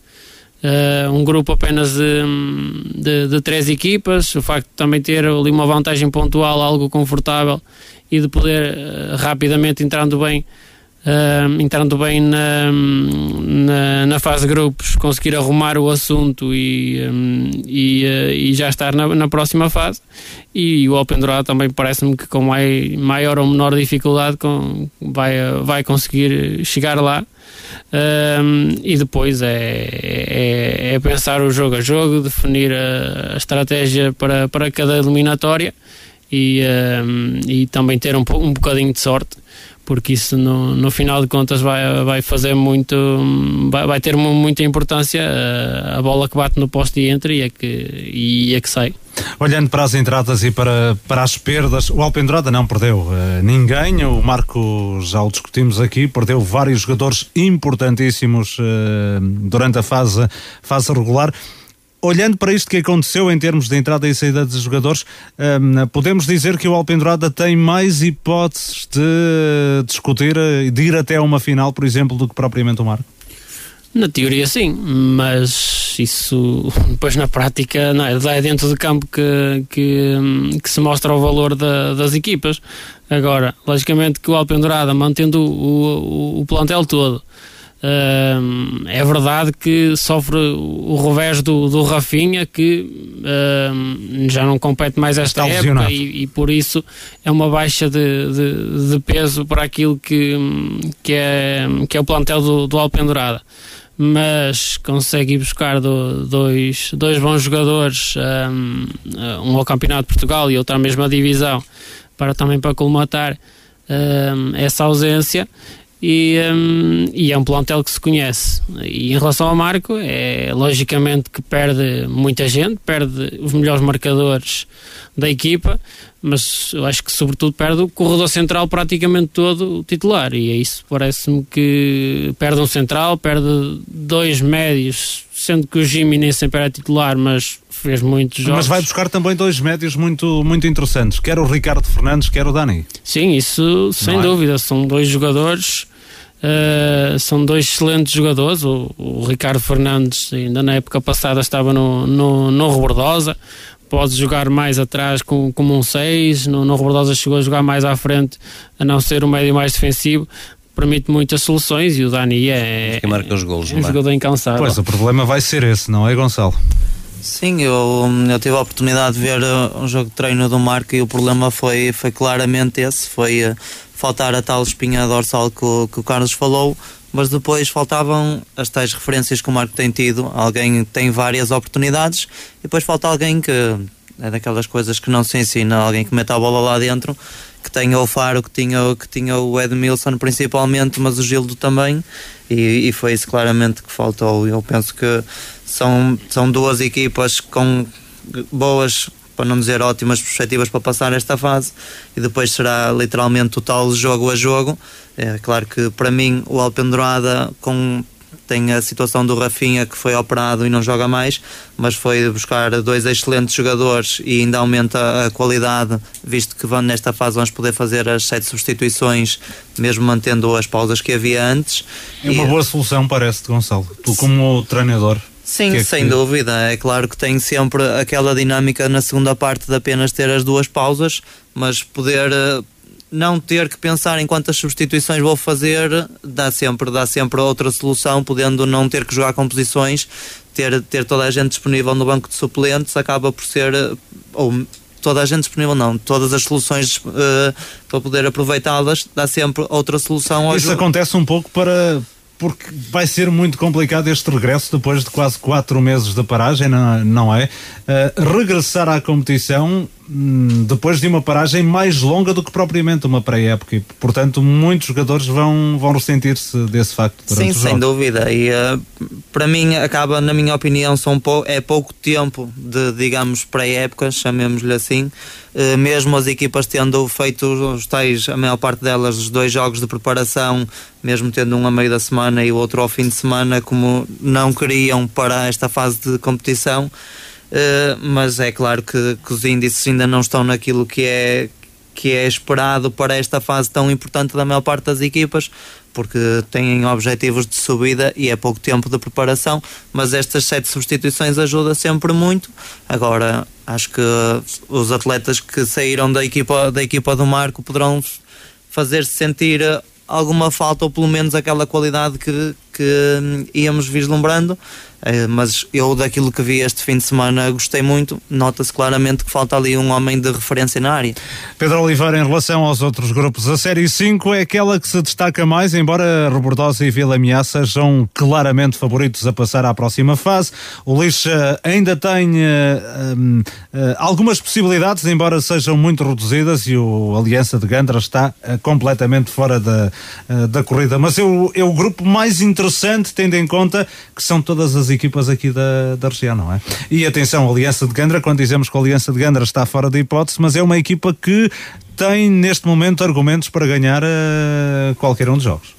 uh, um grupo apenas de, de, de, três equipas, o facto de também ter ali uma vantagem pontual, algo confortável e de poder uh, rapidamente entrando bem uh, entrando bem na, na, na, fase de grupos, conseguir arrumar o assunto e, um, e, uh, e, já estar na, na, próxima fase. E o Open Draw também parece-me que com mai, maior ou menor dificuldade com, vai, vai conseguir chegar lá. Um, e depois é, é, é, pensar o jogo a jogo, definir a, a estratégia para, para cada eliminatória e, um, e também ter um, um bocadinho de sorte porque isso no, no final de contas vai, vai fazer muito, vai, vai ter muita importância a, a, bola que bate no poste e entra e é que, e é que sai. Olhando para as entradas e para, para as perdas, o Alpendurada não perdeu uh, ninguém, o Marco já o discutimos aqui, perdeu vários jogadores importantíssimos uh, durante a fase, fase regular olhando para isto que aconteceu em termos de entrada e saída dos jogadores, um, podemos dizer que o Alpendurada tem mais hipóteses de discutir, de ir até uma final, por exemplo, do que propriamente o Marco? Na teoria sim, mas isso depois na prática não é, é dentro de campo que, que, que se mostra o valor da, das equipas. Agora, logicamente que o Alpendurada, mantendo o, o, o plantel todo, Uh, é verdade que sofre o revés do, do Rafinha, que uh, já não compete mais esta Está época e, e, por isso é uma baixa de, de, de, peso para aquilo que, que, é, que é o plantel do, do Alpendurada. Mas consegue ir buscar do, dois, dois bons jogadores, um, um ao Campeonato de Portugal e outro à mesma divisão, para também para colmatar essa ausência e, um, e, é um plantel que se conhece. E em relação ao Marco, é logicamente que perde muita gente, perde os melhores marcadores da equipa, mas eu acho que sobretudo perde o corredor central praticamente todo o titular. E é isso, parece-me que perde um central, perde dois médios, sendo que o Jimmy nem sempre era titular, mas fez muitos jogos. Mas vai buscar também dois médios muito, muito interessantes, quer o Ricardo Fernandes, quer o Dani. Sim, isso sem é? dúvida, são dois jogadores, uh, são dois excelentes jogadores. O, o, Ricardo Fernandes, ainda na época passada, estava no, no, no Rebordosa, pode jogar mais atrás com, como um 6, no, no Rebordosa chegou a jogar mais à frente, a não ser o médio mais defensivo, permite muitas soluções e o Dani é, que marca os golos, é um jogador incansável. Pois, o problema vai ser esse, não é, Gonçalo? Sim, eu, eu tive a oportunidade de ver uh, um jogo de treino do Marco e o problema foi, foi claramente esse, foi uh, faltar a tal espinha dorsal que o, que o Carlos falou, mas depois faltavam as tais referências que o Marco tem tido, alguém tem várias oportunidades e depois falta alguém que é daquelas coisas que não se ensina, alguém que meta a bola lá dentro, que tenha o Faro, que tinha, que tinha o Edmilson principalmente, mas o Gildo também, e, e foi isso claramente que faltou. Eu penso que são, são duas equipas com boas, para não dizer ótimas perspectivas para passar esta fase e depois será literalmente total jogo a jogo. É claro que para mim o Alpendurada com tem a situação do Rafinha que foi operado e não joga mais, mas foi buscar dois excelentes jogadores e ainda aumenta a qualidade, visto que vão, nesta fase vamos poder fazer as sete substituições, mesmo mantendo as pausas que havia antes. É uma e... boa solução, parece-te, Gonçalo. Tu, como treinador. Sim, é sem que... dúvida. É claro que tem sempre aquela dinâmica na segunda parte de apenas ter as duas pausas, mas poder eh, não ter que pensar em quantas substituições vou fazer dá sempre, dá sempre outra solução, podendo não ter que jogar composições, ter, ter toda a gente disponível no banco de suplentes acaba por ser eh, ou toda a gente disponível, não. Todas as soluções uh, para poder aproveitá-las, dá sempre outra solução. Isso acontece um pouco para, porque vai ser muito complicado este regresso depois de quase quatro meses de paragem, não, é? Uh, regressar à competição depois de uma paragem mais longa do que propriamente uma pré-época e, portanto, muitos jogadores vão, vão ressentir-se desse facto. Sim, sem dúvida. E uh, para mim, acaba, na minha opinião, são pou, é pouco tempo de, digamos, pré-época, chamemos-lhe assim. Uh, mesmo as equipas tendo feito os tais, a maior parte delas, os dois jogos de preparação, mesmo tendo um a meio da semana e o outro ao fim de semana, como não queriam para esta fase de competição. Uh, mas é claro que, que, os índices ainda não estão naquilo que é, que é esperado para esta fase tão importante da maior parte das equipas, porque têm objetivos de subida e é pouco tempo de preparação, mas estas sete substituições ajudam sempre muito. Agora, acho que os atletas que saíram da equipa, da equipa do Marco poderão fazer-se sentir alguma falta ou pelo menos aquela qualidade que, que hum, íamos vislumbrando eh, mas eu daquilo que vi este fim de semana gostei muito. Nota-se claramente que falta ali um homem de referência na área. Pedro Oliveira, em relação aos outros grupos, a Série 5 é aquela que se destaca mais, embora Robordosa e Vila Ameaça sejam claramente favoritos a passar à próxima fase. O Lixa ainda tem uh, uh, algumas possibilidades, embora sejam muito reduzidas, e o Aliança de Gandra está completamente fora da, da corrida. Mas é o, é o grupo mais interessante interessante, tendo em conta que são todas as equipas aqui da, da região, não é? E atenção, Aliança de Gandra, quando dizemos que a Aliança de Gandra está fora de hipótese, mas é uma equipa que tem neste momento argumentos para ganhar uh, qualquer um dos jogos.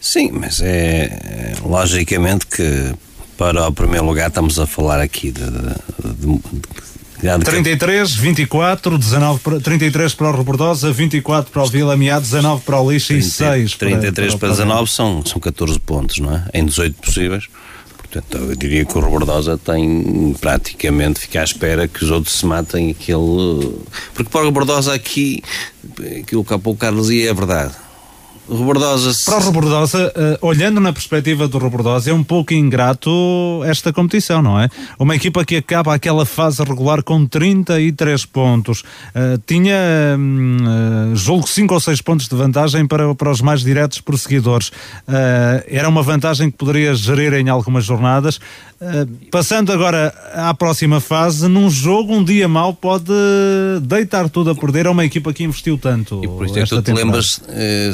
Sim, mas é, é logicamente que para o primeiro lugar estamos a falar aqui de, de, de 33, 24, 19 para, 33 para o Rebordosa, 24 para o Vila Miá, 19 para o Lixa e 6 para 33 para, para 19 são, são 14 pontos, não é? Em 18 possíveis. Portanto, eu diria que o Rebordosa tem praticamente ficar à espera que os outros se matem aquele. Porque para o Rebordosa aqui, aquilo que há pouco Carlos ia é verdade Rebordosa. Para o Rebordosa, uh, olhando na perspectiva do Rebordosa, é um pouco ingrato esta competição, não é? Uma equipa que acaba aquela fase regular com 33 pontos. Uh, tinha, uh, julgo, 5 ou 6 pontos de vantagem para, para os mais diretos perseguidores. era uma vantagem que poderia gerir em algumas jornadas. Passando agora à próxima fase, num jogo, um dia mau pode deitar tudo a perder a uma equipa que investiu tanto. E por isso é que tu te lembras, eh,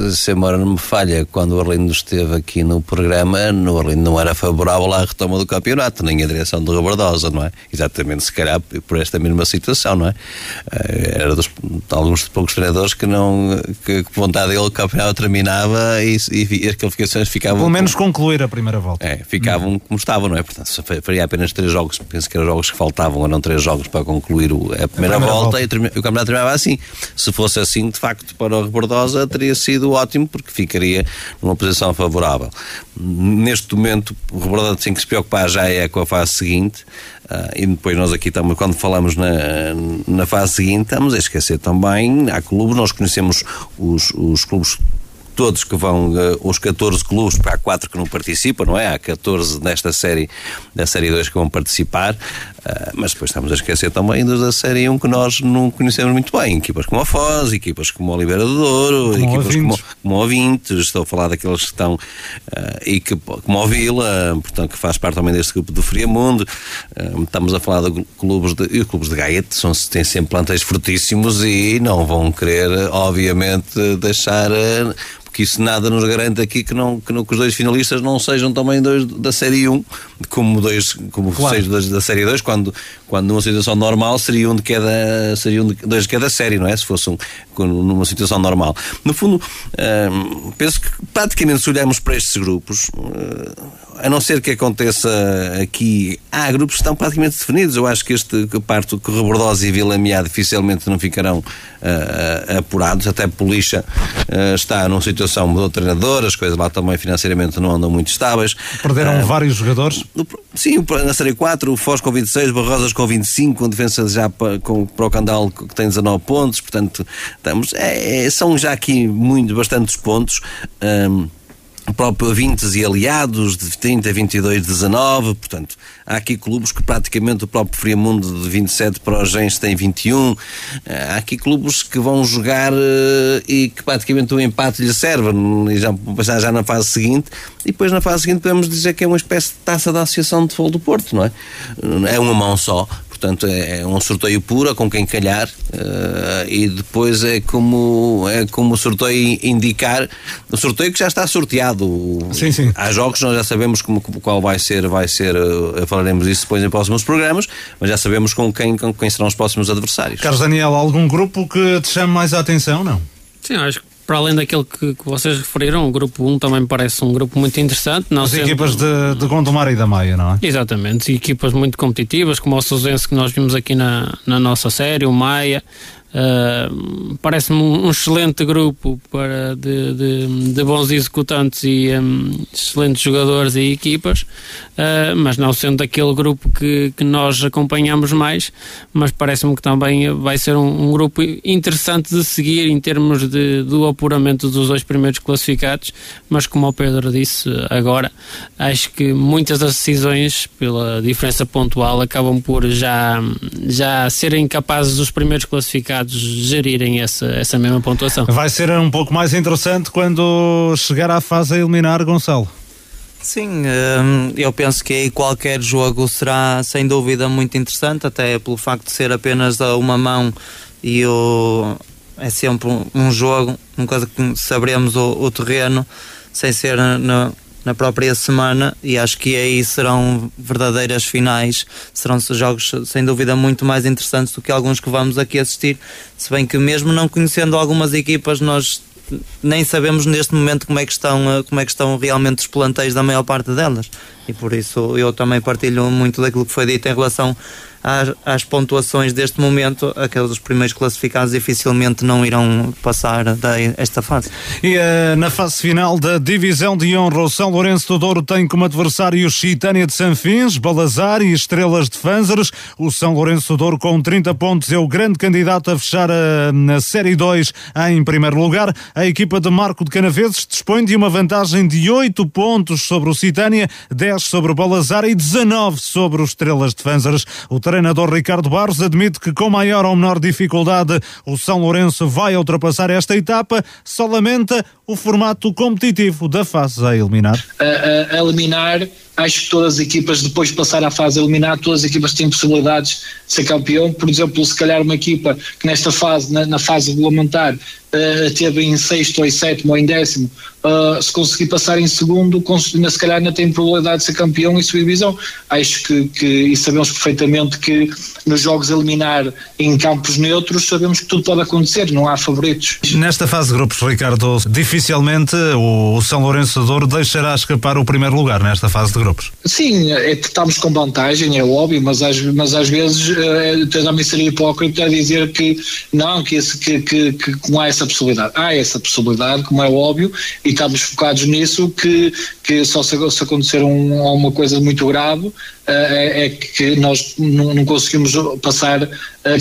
se, se a memória não me falha, quando o Arlindo esteve aqui no programa, no Arlindo não era favorável à retoma do campeonato, nem a direção do Rabardosa, não é? Exatamente, se calhar por esta mesma situação, não é? Uh, era dos alguns poucos treinadores que não, que, que vontade dele o campeonato terminava e, e, as qualificações ficavam. Pelo menos concluir a primeira volta. É, ficavam como estavam não é? Portanto, faria apenas três jogos, penso que eram jogos que faltavam, eram três jogos para concluir o, a, primeira a, primeira volta, volta. e o campeonato terminava assim. Se fosse assim, de facto, para o Rebordosa teria sido ótimo, porque ficaria numa posição favorável. Neste momento, o Rebordosa tem que se preocupar já é com a fase seguinte, Uh, e depois nós aqui estamos, quando falamos na, na fase seguinte, estamos a esquecer também, há clubes, nós conhecemos os, os clubes todos que vão, uh, os 14 clubes, para há 4 que não participam, não é? Há 14 nesta série, da série 2 que vão participar, uh, mas depois estamos a esquecer também dos da série 1 que nós não conhecemos muito bem. Equipas como a Foz, equipas como a Oliveira do Douro, como equipas ouvintes. como, como ouvintes, estou a falar daqueles que estão, uh, e que, como a Vila, portanto, que faz parte também deste grupo do Friamundo, estamos a falar de clubes de, e os clubes de Gaia são, têm sempre plantéis fortíssimos e não vão querer, obviamente, deixar porque isso nada nos garante aqui que, não, que, não, que os dois finalistas não sejam também dois da Série 1, como dois como claro. seis da, da Série 2, quando, quando numa situação normal seria um de cada, seria um de, dois de cada série, não é? Se fosse um, numa situação normal. No fundo, hum, penso que praticamente se olharmos para estes grupos, hum, a não ser que aconteça aqui, há grupos que estão praticamente definidos. Eu acho que este parto que Rebordosa e Vila Miá dificilmente não ficarão uh, apurados, até Polixa uh, está numa situação, mudou de treinador, as coisas lá também financeiramente não andam muito estáveis. Perderam uh, vários jogadores? Sim, na Série 4, o Foz com 26, Barrosas com 25, com defesa já para, com, para o Candal que tem 19 pontos, portanto, estamos, é, é, são já aqui muito, bastantes pontos. Um, próprio Vintes e aliados de 30, 22, 19, portanto, há aqui clubes que praticamente o próprio Friamundo de 27 para os Gens tem 21, há aqui clubes que vão jogar eh, e que praticamente o empate lhe serve, e já passar já na fase seguinte, e depois na fase seguinte podemos dizer que é uma espécie de taça da Associação de Futebol do Porto, não é? É uma mão só, portanto é, é um sorteio puro com quem calhar uh, e depois é como é como o sorteio indicar o sorteio que já está sorteado. Sim, sim. há jogos nós já sabemos como, qual vai ser vai ser uh, falaremos isso depois em próximos programas mas já sabemos com quem com quem serão os próximos adversários. Carlos Daniel algum grupo que te chame mais a atenção não? Sim acho que para além daquele que, que, vocês referiram, o grupo 1 também me parece um grupo muito interessante. Não As sendo... equipas de, de Gondomar e da Maia, não é? Exatamente, equipas muito competitivas, como o Sousense que nós vimos aqui na, na nossa série, o Maia, Uh, Parece-me um, excelente grupo para de, de, de bons executantes e um, excelentes jogadores e equipas, uh, mas não sendo daquele grupo que, que nós acompanhamos mais, mas parece-me que também vai ser um, um, grupo interessante de seguir em termos de, do apuramento dos dois primeiros classificados, mas como o Pedro disse agora, acho que muitas das decisões, pela diferença pontual, acabam por já, já serem capazes dos primeiros classificados gerirem essa, essa mesma pontuação. Vai ser um pouco mais interessante quando chegar à fase a eliminar Gonçalo. Sim, hum, eu penso que aí qualquer jogo será sem dúvida muito interessante, até pelo facto de ser apenas uma mão e o, é sempre um, jogo, que saberemos o, o terreno, sem ser no, na própria semana e acho que aí serão verdadeiras finais, serão jogos sem dúvida muito mais interessantes do que alguns que vamos aqui assistir, se bem que mesmo não conhecendo algumas equipas nós nem sabemos neste momento como é que estão eh, como é que estão realmente os plantéis da maior parte delas e por isso eu também partilho muito daquilo que foi dito em relação às, às pontuações deste momento, aqueles primeiros classificados dificilmente não irão passar desta fase. E uh, na fase final da divisão de honra, o São Lourenço do Douro tem como adversário Chitânia de Sanfins, Balazar e Estrelas de Fânzares. O São Lourenço do Douro com 30 pontos é o grande candidato a fechar a, na Série 2 em primeiro lugar. A equipa de Marco de Canaveses dispõe de uma vantagem de 8 pontos sobre o Citânia, 10 sobre o Balazar e 19 sobre os Estrelas de Fânzares. O treinador Ricardo Barros admite que com maior ou menor dificuldade o São Lourenço vai ultrapassar esta etapa, só lamenta o formato competitivo da fase a eliminar. A, a, a eliminar, acho que todas as equipas, depois de passar à fase a eliminar, todas as equipas têm possibilidades de ser campeão. Por exemplo, se calhar uma equipa que nesta fase, na, na fase regulamentar, uh, teve em sexto ou em sétimo ou em décimo, uh, se conseguir passar em segundo, se calhar ainda tem probabilidade de ser campeão e subir divisão. Acho que, que, e sabemos perfeitamente que nos jogos eliminar em campos neutros, sabemos que tudo pode acontecer, não há favoritos. Nesta fase de grupos, Ricardo, dificilmente o São Lourenço Douro deixará escapar o primeiro lugar nesta fase de grupos. Sim, é, estamos com vantagem, é óbvio, mas às, mas às vezes também seria hipócrita dizer que não, que, esse, que, que, que não há essa possibilidade. Há essa possibilidade, como é óbvio, e estamos focados nisso, que, que só se, se acontecer um, uma coisa muito grave, é, é que nós não, conseguimos passar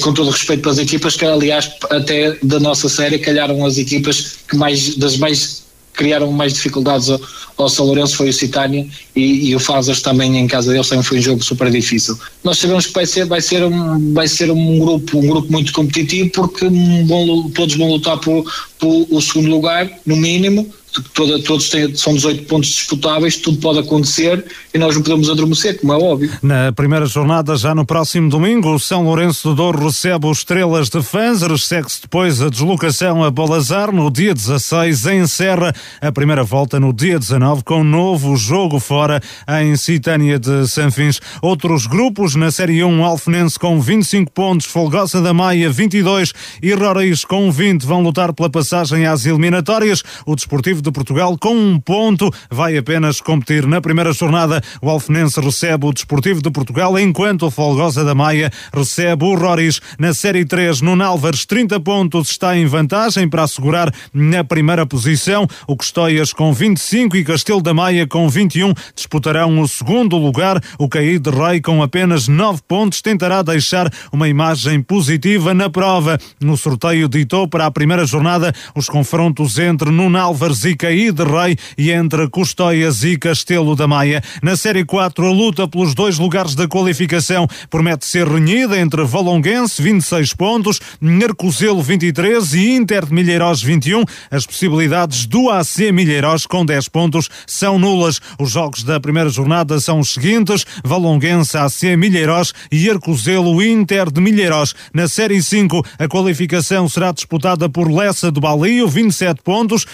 com todo respeito pelas equipas, que aliás até da nossa série calharam as equipas que mais das mais criaram mais dificuldades ao, ao São Lourenço foi o Citânia e, e, o Fazas também em casa deles também foi um jogo super difícil. Nós sabemos que vai ser, vai ser, um, vai ser um, grupo, um grupo muito competitivo porque bom, todos vão lutar por, por o segundo lugar, no mínimo, toda, todos têm, são 18 pontos disputáveis, tudo pode acontecer e nós não podemos adormecer, como é óbvio. Na primeira jornada, já no próximo domingo, o São Lourenço do Douro recebe os Estrelas de Fanzers, segue-se depois a deslocação a Balazar no dia 16, encerra a primeira volta no dia 19 com novo jogo fora em Citânia de Sanfins. Outros grupos na Série 1, Alfenense com 25 pontos, Folgosa da Maia 22 e Roriz com 20 vão lutar pela passagem às eliminatórias. O Desportivo de Portugal com um ponto. Vai apenas competir na primeira jornada. O Alfenense recebe o Desportivo de Portugal, enquanto o Folgosa da Maia recebe o Roris. Na Série 3, no Nálvares, 30 pontos está em vantagem para assegurar na primeira posição. O Custóias com 25 e Castelo da Maia com 21 disputarão o segundo lugar. O Caí de Rei com apenas 9 pontos tentará deixar uma imagem positiva na prova. No sorteio ditou para a primeira jornada os confrontos entre Nunálvares Zica e de Rei e entre Custóias e Castelo da Maia. Na Série 4, a luta pelos dois lugares da qualificação promete ser renhida entre Valonguense, 26 pontos, Narcozelo, 23 e Inter de Milheiros, 21. As possibilidades do AC Milheiros com 10 pontos são nulas. Os jogos da primeira jornada são os seguintes: Valonguense, AC Milheiros e Arcozelo, Inter de Milheiros. Na Série 5, a qualificação será disputada por Lessa do Balio, 27 pontos,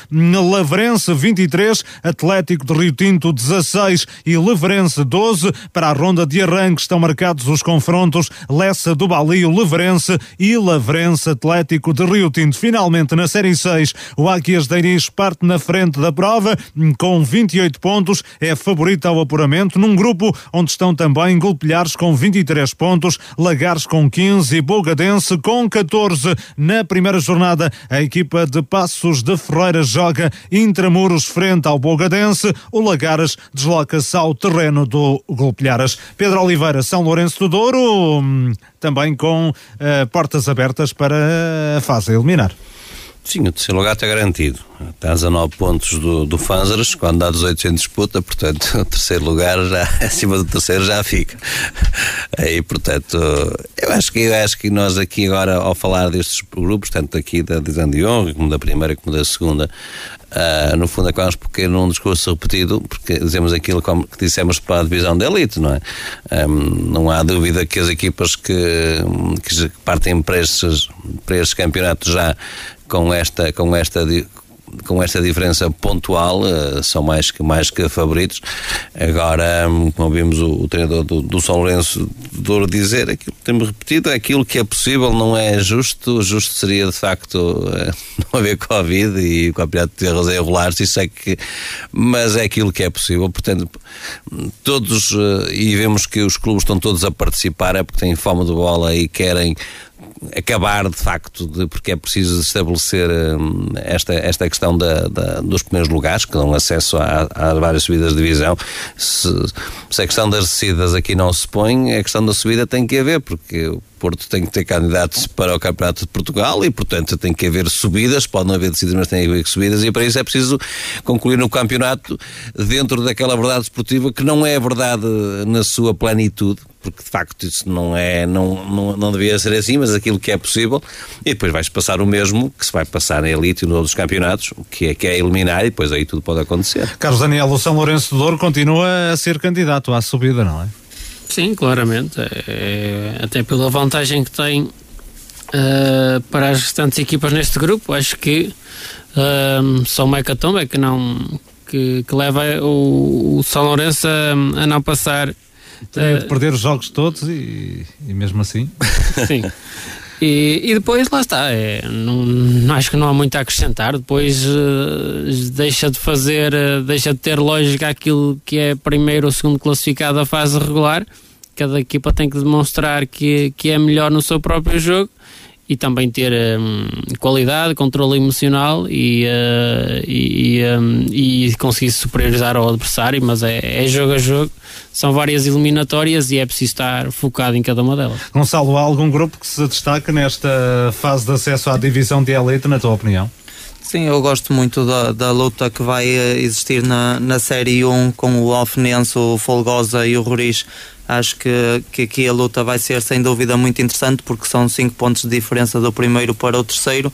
Lavrense 23, Atlético de Rio Tinto 16 e Leverense 12. Para a ronda de arranque estão marcados os confrontos Lessa do Balio, Leverense e Lavrense Atlético de Rio Tinto. Finalmente, na Série 6, o Águias de Iris parte na frente da prova com 28 pontos, é favorito ao apuramento, num grupo onde estão também Golpilhares com 23 pontos, Lagares com 15 e Bogadense com 14. Na primeira jornada, a equipa de Passos de Ferreira joga Intramuros frente ao Bogadense, o Lagares desloca-se ao terreno do Golpilharas. Pedro Oliveira, São Lourenço do Douro, hum, também com uh, portas abertas para a fase a eliminar. Sim, o terceiro lugar está garantido. Estás a 9 pontos do, do quando dá 18 em disputa, portanto, o terceiro lugar já, acima do terceiro já fica. Aí, portanto, eu acho que, eu acho que nós aqui agora, ao falar destes grupos, tanto aqui da divisão de honra, como da primeira, como da segunda, uh, no fundo acabamos porque num discurso repetido, porque dizemos aquilo como que dissemos para a divisão da elite, não é? Um, não há dúvida que as equipas que, que partem para estes, para estes campeonatos já com esta, com esta com esta diferença pontual, uh, são mais que, mais que favoritos. Agora, um, como vimos o, o treinador do, do São Lourenço Douro dizer, aquilo que temos repetido, é aquilo que é possível, não é justo. Justo seria, de facto, uh, não haver Covid e o campeonato de erros a enrolar-se, isso é que. Mas é aquilo que é possível. Portanto, todos, uh, e vemos que os clubes estão todos a participar, é porque têm fome de bola e querem acabar de facto, de, porque é preciso estabelecer hum, esta, esta questão da, da, dos primeiros lugares, que dão acesso às várias subidas de divisão. Se, se a questão das descidas aqui não se põe, a questão da subida tem que haver, porque o Porto tem que ter candidatos para o Campeonato de Portugal e, portanto, tem que haver subidas, pode não haver descidas, mas tem que haver subidas, e para isso é preciso concluir no campeonato dentro daquela verdade esportiva que não é verdade na sua plenitude, porque de facto isso não é, não, não, não devia ser assim, mas aquilo que é possível, e depois vais passar o mesmo que se vai passar na elite e nos outros campeonatos, o que é, que é eliminar e depois aí tudo pode acontecer. Carlos Daniel, o São Lourenço de Douro continua a ser candidato à subida, não é? Sim, claramente. É, até pela vantagem que tem uh, para as restantes equipas neste grupo, acho que uh, só o Mecatombe é que não que, que leva o, o São Lourenço a, a não passar tem de perder os jogos todos e, e mesmo assim. Sim. E, e, depois lá está, é, não, acho que não há muito a acrescentar. Depois uh, deixa de fazer, uh, deixa de ter lógica aquilo que é primeiro ou segundo classificado da fase regular. Cada equipa tem que demonstrar que, que é melhor no seu próprio jogo e também ter um, qualidade, controle emocional e, uh, e, um, e conseguir superiorizar ao adversário, mas é, é, jogo a jogo, são várias eliminatórias e é preciso estar focado em cada uma delas. Gonçalo, há algum grupo que se destaca nesta fase de acesso à divisão de elite, na tua opinião? Sim, eu gosto muito da, da luta que vai eh, existir na, na Série 1 com o Alfenense, o Folgosa e o Roriz Acho que, que aqui a luta vai ser sem dúvida muito interessante porque são 5 pontos de diferença do primeiro para o terceiro.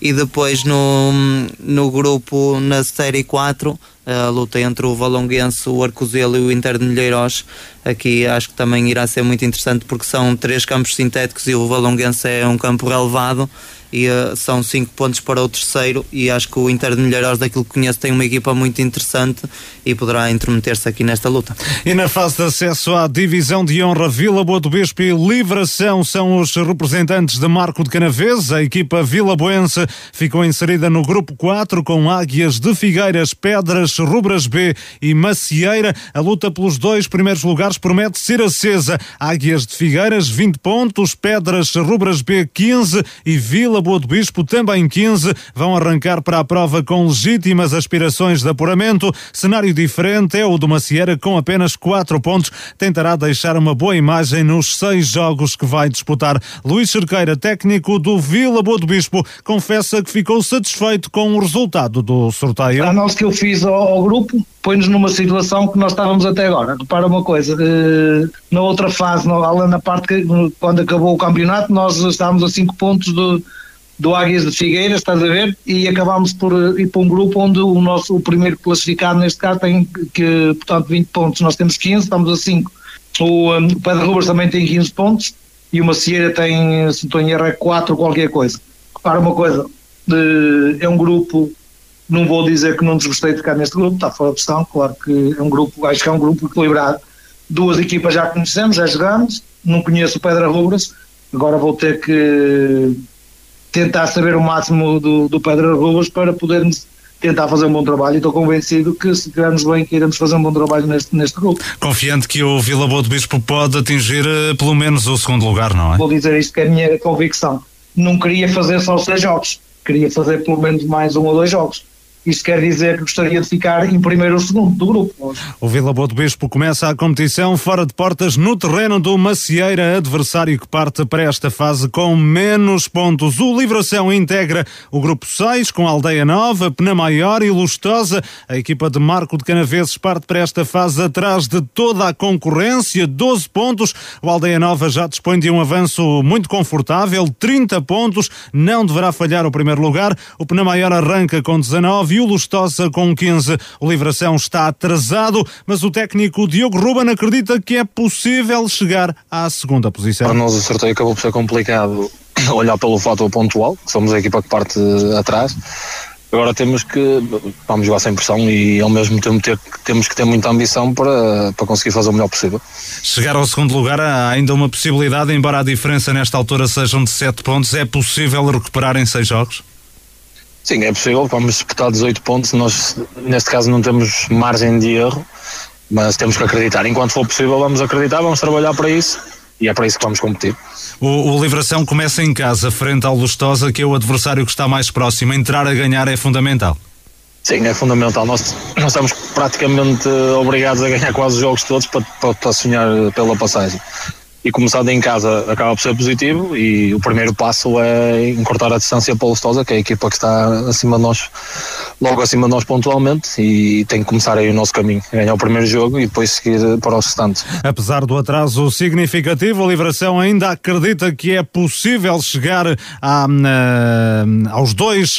E depois no, no grupo, na série 4, a luta entre o Valonguense, o Arcozelo e o Inter de Milheiros. Aqui acho que também irá ser muito interessante porque são três campos sintéticos e o Valonguense é um campo relevado e uh, são 5 pontos para o terceiro e acho que o Inter de Milheiros daquilo que conheço tem uma equipa muito interessante e poderá intermeter-se aqui nesta luta. E na fase de acesso à divisão de honra Vila Boa do Bispo e Livração são os representantes de Marco de Canaves. A equipa Vila Boense ficou inserida no grupo 4 com Águias de Figueiras, Pedras, Rubras B e Macieira. A luta pelos dois primeiros lugares promete ser acesa. Águias de Figueiras 20 pontos, Pedras, Rubras B 15 e Vila Boa do Bispo, também 15, vão arrancar para a prova com legítimas aspirações de apuramento. Cenário diferente é o do Macieira, com apenas 4 pontos. Tentará deixar uma boa imagem nos seis jogos que vai disputar. Luís Cerqueira, técnico do Vila Boa do Bispo, confessa que ficou satisfeito com o resultado do sorteio. A análise que eu fiz ao, ao grupo põe-nos numa situação que nós estávamos até agora. Repara uma coisa, eh, na outra fase, além na parte que quando acabou o campeonato, nós estávamos a 5 pontos do do Águias de Figueiras, estás a ver? E acabámos por eh, ir para um grupo onde o nosso o primeiro classificado, neste caso, tem que, portanto, 20 pontos. Nós temos 15, estamos a 5. O, um, o Pedro Rubens também tem 15 pontos e o Macieira tem, se estou em erro, 4 qualquer coisa. Para uma coisa, de, é um grupo, não vou dizer que não desgostei de ficar neste grupo, está fora de questão, claro que é um grupo, acho que é um grupo equilibrado. Duas equipas já conhecemos, já jogamos, não conheço o Pedro Rubens, agora vou ter que tentar saber o máximo do, do Pedro Rubas para podermos tentar fazer um bom trabalho e estou convencido que se estivermos bem que iremos fazer um bom trabalho neste, neste grupo. Confiante que o Vila Boa do Bispo pode atingir uh, pelo menos o segundo lugar, não é? Vou dizer isto que é a minha convicção. Não queria fazer só seis jogos, queria fazer pelo menos mais um ou dois jogos. Isto quer dizer que gostaria de ficar em primeiro ou segundo do grupo. O Vila Boa do Bispo começa a competição fora de portas no terreno do Macieira, adversário que parte para esta fase com menos pontos. O Livração integra o grupo 6 com Aldeia Nova, Penamaior e Lustosa. A equipa de Marco de Canaveses parte para esta fase atrás de toda a concorrência, 12 pontos. O Aldeia Nova já dispõe de um avanço muito confortável, 30 pontos, não deverá falhar o primeiro lugar. O Penamaior arranca com 19 9 o Lustosa com 15. O Livração está atrasado, mas o técnico Diogo Ruben acredita que é possível chegar à segunda posição. Para nós o sorteio acabou por ser complicado olhar pelo fator pontual, que somos a equipa que parte atrás. Agora temos que vamos jogar sem pressão e ao mesmo tempo ter, temos que ter muita ambição para, para conseguir fazer o melhor possível. Chegar ao segundo lugar há ainda uma possibilidade, embora a diferença nesta altura sejam de 7 pontos, é possível recuperar em 6 jogos? Sim, é possível, vamos disputar 18 pontos, nós neste caso não temos margem de erro, mas temos que acreditar. Enquanto for possível, vamos acreditar, vamos trabalhar para isso e é para isso que vamos competir. O, o Livração começa em casa, frente ao Lustosa, que é o adversário que está mais próximo. Entrar a ganhar é fundamental. Sim, é fundamental. Nós, nós estamos praticamente obrigados a ganhar quase os jogos todos para, para, para sonhar pela passagem e começando em casa acaba por ser positivo e o primeiro passo é encurtar a distância para o Lustosa, que é a equipa que está acima de nós, logo acima de nós pontualmente e tem que começar aí o nosso caminho, ganhar o primeiro jogo e depois seguir para os restantes. Apesar do atraso significativo, a Livração ainda acredita que é possível chegar a, aos dois,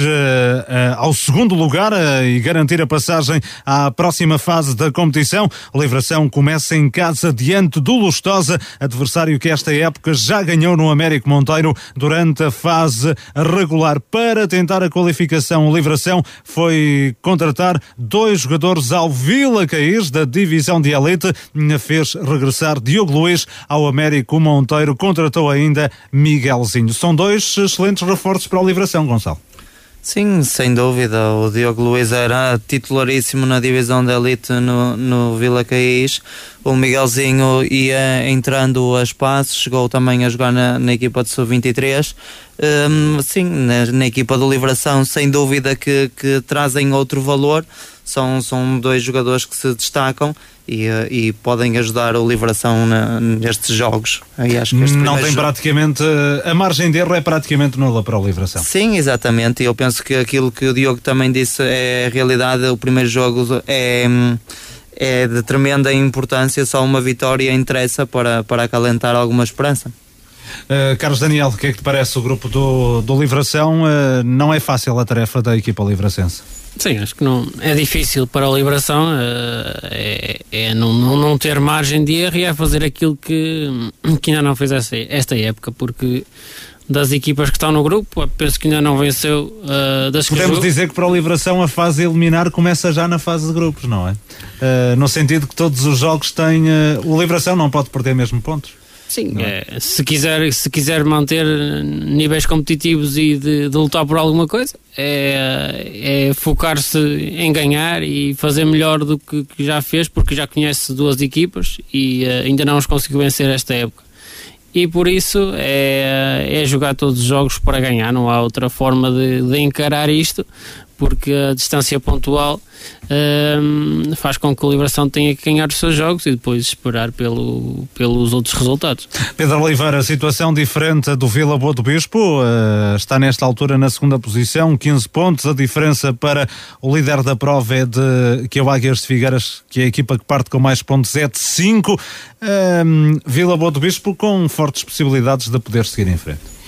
ao segundo lugar e garantir a passagem à próxima fase da competição. A Livração começa em casa diante do Lustosa, adversário adversário que esta época já ganhou no Américo Monteiro durante a fase regular. Para tentar a qualificação, o Livração foi contratar dois jogadores ao Vila Caís, da divisão de elite, fez regressar Diogo Luiz ao Américo Monteiro, contratou ainda Miguelzinho. São dois excelentes reforços para o Livração, Gonçalo. Sim, sem dúvida. O Diogo Luiz era titularíssimo na divisão da elite no, no Vila Caís. O Miguelzinho ia entrando a espaço, chegou também a jogar na, na equipa de sub-23. Um, sim, na, na, equipa do Livração, sem dúvida que, que trazem outro valor. São, são dois jogadores que se destacam e, eh, e podem ajudar o Livração na, nestes jogos. Acho que Não tem jogo... praticamente. Eh, a margem de erro é praticamente nula para o Livração. Sim, exatamente. E eu penso que aquilo que o Diogo também disse é a realidade. O primeiro jogo é é de tremenda importância, só uma vitória interessa para, para acalentar alguma esperança. Uh, Carlos Daniel, o que é que te parece o grupo do, do Livração? Uh, não é fácil a tarefa da equipa livracense. Sim, acho que não é difícil para a Liberação uh, é, é não, não, não, ter margem de erro e é fazer aquilo que, que ainda não fez esta, esta época, porque das equipas que estão no grupo, penso que ainda não venceu uh, das Podemos que dizer que para a Liberação a fase eliminar começa já na fase de grupos, não é? Uh, no sentido que todos os jogos têm. o Liberação não pode perder mesmo pontos. Sim, é? se, quiser, se quiser manter níveis competitivos e de, de lutar por alguma coisa, é, é focar-se em ganhar e fazer melhor do que, que, já fez, porque já conhece duas equipas e uh, ainda não os conseguiu vencer esta época. E por isso é, é jogar todos os jogos para ganhar, não há outra forma de, de encarar isto, porque a distância pontual um, faz com que a Liberação tenha que ganhar os seus jogos e depois esperar pelo, pelos outros resultados. Pedro Oliveira, situação diferente do Vila Boa do Bispo, uh, está nesta altura na segunda posição, 15 pontos, a diferença para o líder da prova é de que é o Águias de Figueiras, que é a equipa que parte com mais pontos, é de 5. Um, Vila Boa do Bispo com fortes possibilidades de poder seguir em frente.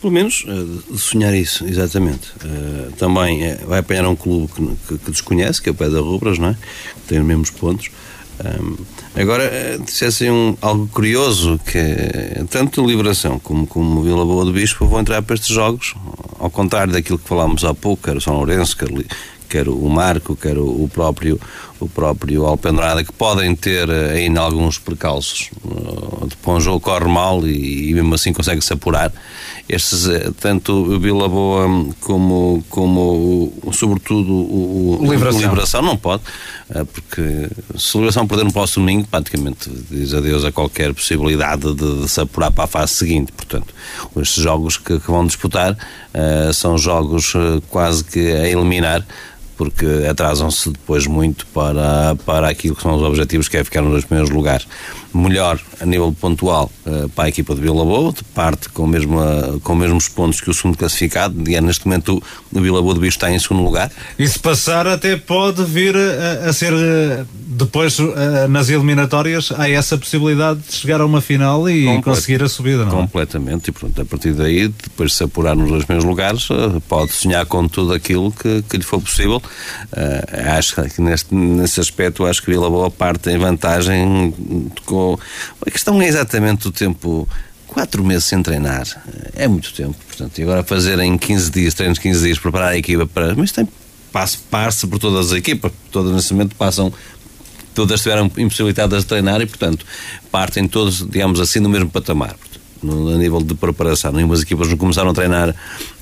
Pelo menos uh, sonhar isso, exatamente. Uh, também é, vai apanhar um clube que, que, que, desconhece, que é o Pé da Rubras, não é? Que tem os mesmos pontos. Agora, dissessem um, algo curioso, que tanto Liberação como, como Vila Boa do Bispo vão entrar para estes jogos, ao contrário daquilo que falámos há pouco, quer o São Lourenço, quer, quer o Marco, quer o, o próprio o próprio Alpendrada, que podem ter ainda alguns percalços. Depois um jogo corre mal e, e mesmo assim consegue-se apurar estes, eh, tanto o Vila Boa como, como sobretudo o, o, Liberação. Liberação não pode, eh, porque se a Liberação perder no próximo domingo, praticamente diz adeus a qualquer possibilidade de, de se apurar para a fase seguinte. Portanto, estes jogos que, que vão disputar uh, são jogos quase que a eliminar porque atrasam-se depois muito para, para aquilo que são os objetivos, que é ficar nos primeiros lugares. Melhor a nível pontual uh, para a equipa de Boa, de parte com, mesmo, com os mesmos pontos que o segundo classificado, e neste momento o, o Vila Boa de Bicho está em segundo lugar. E se passar até pode vir a, a ser eh, depois uh, nas eliminatórias há essa possibilidade de chegar a uma final e Complet conseguir a subida, não é? Completamente, e pronto, a partir daí, depois de se apurar nos dois primeiros lugares, pode sonhar com tudo aquilo que, que lhe for possível Uh, acho que neste, nesse aspecto acho que Boa parte em vantagem com a questão é exatamente o tempo quatro meses sem treinar é muito tempo portanto e agora fazer em 15 dias treinos 15 dias preparar a equipa para mas tem passa por todas as equipas, todas nesse momento passam todas estiveram impossibilitadas de treinar e, portanto, partem todos, digamos assim, no mesmo patamar. No, a nível de preparação. Nenhumas equipas não começaram a treinar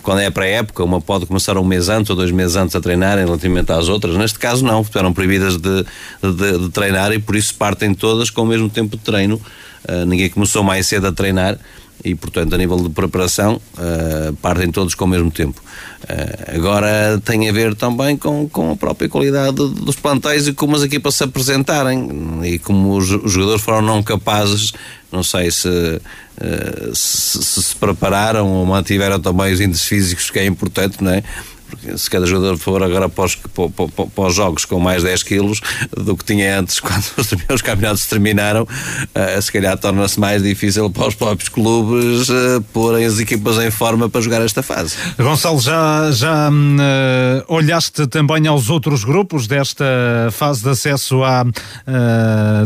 quando é a pré-época, uma pode começar um mês antes ou dois meses antes a treinar relativamente às outras. Neste caso, não, estiveram proibidas de, de, de, treinar e por isso partem todas com o mesmo tempo de treino. Uh, ninguém começou mais cedo a treinar e, portanto, a nível de preparação, uh, partem todos com o mesmo tempo. Uh, agora tem a ver também com, com a própria qualidade dos plantéis e como as equipas se apresentarem e como os, os jogadores foram não capazes, não sei se, uh, se, se, se prepararam ou mantiveram também os índices físicos, que é importante, não é? Porque se cada jogador for agora para os, para, para, para os jogos com mais 10 quilos do que tinha antes, quando os, os campeonatos terminaram, uh, se calhar torna-se mais difícil para os próprios clubes uh, porem as equipas em forma para jogar esta fase. Gonçalo, já, já uh, olhaste também aos outros grupos desta fase de acesso à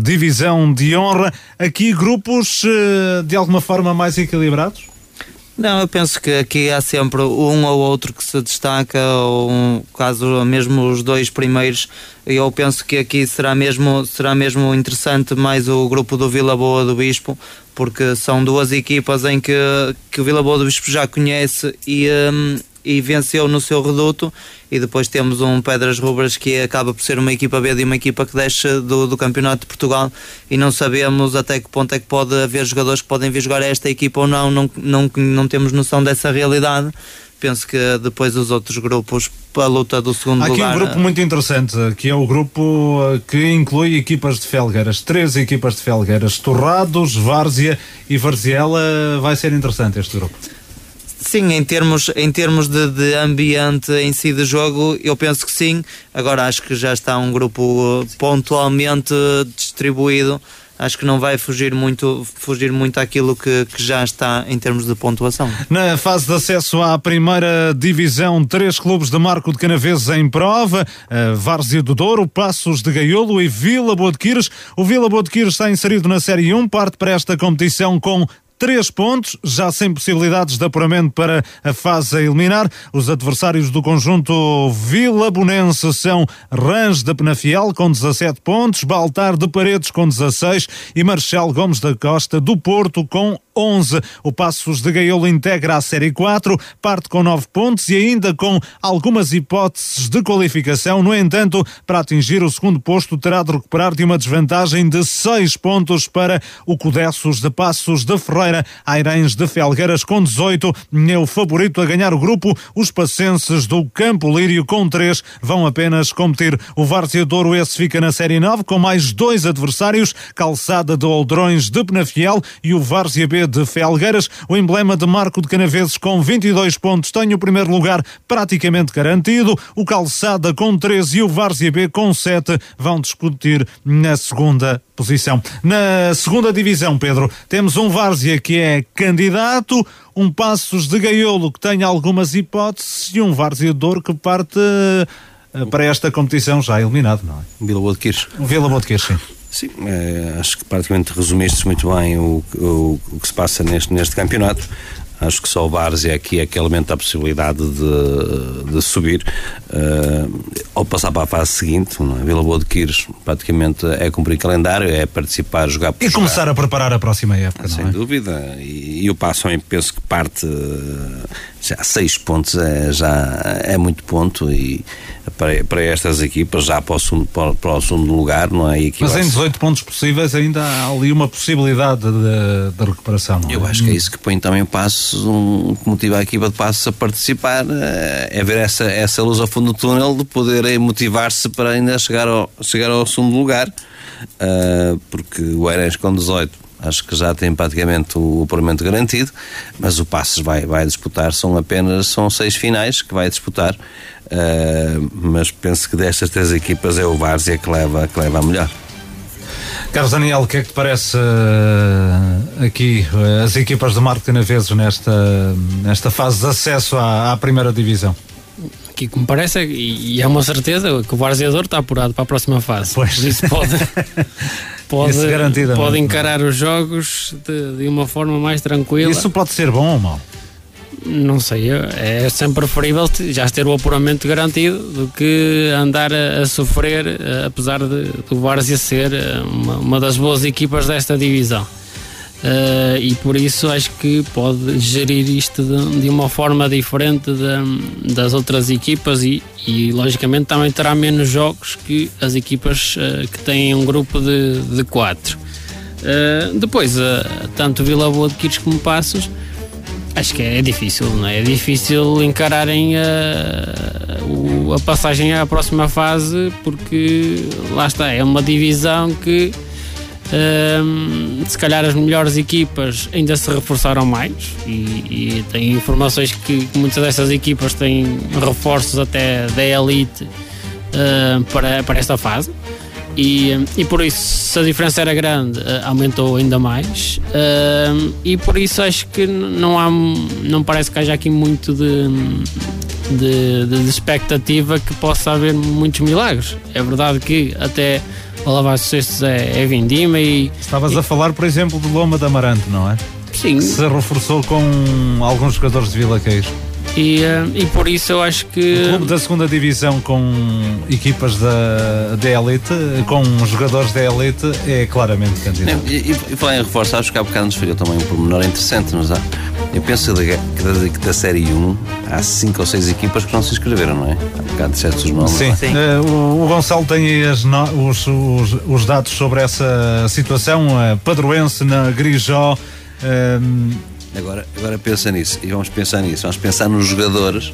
divisão de honra? Aqui grupos de alguma forma mais equilibrados? Não, eu penso que aqui há sempre um ou outro que se destaca, ou um, caso mesmo os dois primeiros, eu penso que aqui será mesmo, será mesmo interessante mais o grupo do Vila Boa do Bispo, porque são duas equipas em que, que o Vila Boa do Bispo já conhece e, um, e venceu no seu reduto e depois temos um Pedras Rubras que acaba por ser uma equipa B de uma equipa que desce do, do Campeonato de Portugal e não sabemos até que ponto é que pode haver jogadores que podem vir jogar a esta equipa ou não, não, não, não temos noção dessa realidade penso que depois os outros grupos a luta do segundo Há aqui lugar. Um grupo muito interessante, que é o grupo eh, que inclui equipas de Felgueiras, três equipas de Felgueiras, Torrados, Várzea e Varziela. Vai ser interessante este grupo. Sim, em termos, em termos de, de, ambiente em si de jogo, eu penso que sim. Agora acho que já está um grupo pontualmente distribuído. Acho que não vai fugir muito, fugir muito àquilo que, que já está em termos de pontuação. Na fase de acesso à primeira divisão, três clubes de Marco de Canaveses em prova: Várzea do Douro, Passos de Gaiolo e Vila Boa de Quires. O Vila Boa de Quires está inserido na Série 1, parte para esta competição com três pontos, já sem possibilidades de apuramento para a fase a eliminar. Os adversários do conjunto vilabonense são Rãs da Penafiel com 17 pontos, Baltar de Paredes com 16 e Marcelo Gomes da Costa do Porto com 11. O Passos de Gaiolo integra a Série 4, parte com 9 pontos e ainda com algumas hipóteses de qualificação. No entanto, para atingir o segundo posto, terá de recuperar de uma desvantagem de 6 pontos para o Codessos de Passos de Ferreira. Airães de Felgueiras com 18 é o favorito a ganhar o grupo. Os pacenses do Campo Lírio com 3 vão apenas competir. O Várzea Douro esse fica na Série 9 com mais dois adversários, Calçada de Oldrões de Penafiel e o Várzea B de Felgueiras. O emblema de Marco de Canaveses com 22 pontos tem o primeiro lugar praticamente garantido. O Calçada com 13 e o Várzea B com 7 vão discutir na segunda posição. Na segunda divisão, Pedro, temos um Várzea que é candidato, um Passos de Gaiolo que tem algumas hipóteses e um Várzea de Douro que parte uh, para esta competição já eliminado, não é? Vila Boa de Quires. Vila Boa de Quires, sim. Sim, é, acho que praticamente resumiste muito bem o, o, o, que se passa neste, neste campeonato. Acho que só o Várzea aqui é que alimenta a possibilidade de, de subir uh, ou passar para a fase seguinte. Não é? Vila Boa de Quires praticamente é cumprir calendário, é participar, jogar por E jogar. começar a preparar a próxima época, Sem é? dúvida. E, e o Passo também penso que parte já seis pontos é, já é muito ponto e para, para estas equipas já para o, segundo, para, para o segundo lugar, não é? E Mas em ser- 18 pontos possíveis ainda há ali uma possibilidade de, de recuperação, não é? Eu acho que é isso que põe também o Passos, um, que motiva a equipa de Passos a participar, eh, é ver essa, essa luz ao fundo do túnel, de poderem motivar-se para ainda chegar ao, chegar ao segundo lugar, eh, porque o Eres com 18 acho que já tem praticamente o apuramento garantido, mas o Passos vai, vai disputar, são apenas são seis finais que vai disputar, eh, mas penso que destas três equipas é o Várzea que leva, que leva a melhor. Carlos Daniel, o que é que te parece eh, aqui eh, as equipas do Marco Canaveses nesta, nesta fase de acesso à, à primeira divisão? Aqui que me parece, é- e e é uma certeza, que o Varzeador está apurado para a próxima fase. Pois. Por Isso pode, pode, garantidamente, pode é? encarar os jogos de, de uma forma mais tranquila. Isso pode ser bom ou mau? não sei, é sempre preferível já ter o apuramento garantido do que andar a, a sofrer, eh, apesar de, do Várzea ser eh, uma, uma, das boas equipas desta divisão. Uh, e por isso acho que pode gerir isto de, de uma forma diferente de, das outras equipas e, e, logicamente também terá menos jogos que as equipas uh, que têm um grupo de, de quatro. Uh, depois, tanto Vila Boa de Quires como Passos Acho que é difícil, não é? É difícil encararem a, a passagem à próxima fase porque lá está, é uma divisão que se calhar as melhores equipas ainda se reforçaram mais e, e tem informações que muitas dessas equipas têm reforços até da elite uh, para, para esta fase e, e por isso, se a diferença era grande, eh, aumentou ainda mais. Uh, e por isso acho que não há, não parece que haja aqui muito de, de, de, expectativa que possa haver muitos milagres. É verdade que até a lavar cestos é, é vindima e. Estavas e... a falar, por exemplo, do Loma da Amarante, não é? Sim. Que se reforçou com alguns jogadores de Vila Queijo. E, eh, e por isso eu acho que. O clube da segunda divisão com equipas da, da elite, com jogadores da elite, é claramente candidato. E, e, e falar em reforço, acho que há bocado nos falhou também um pormenor interessante, nos há. Eu penso que da, que da Série 1 há 5 ou 6 equipas que não se inscreveram, não é? Há bocado disseste os nomes. Sim, Sim. Uh, o, o, Gonçalo tem as no, os, os, os, dados sobre essa situação. Uh, Padroense na Grijó. Uh, Agora, agora pensa nisso e vamos pensar nisso. Vamos pensar nos jogadores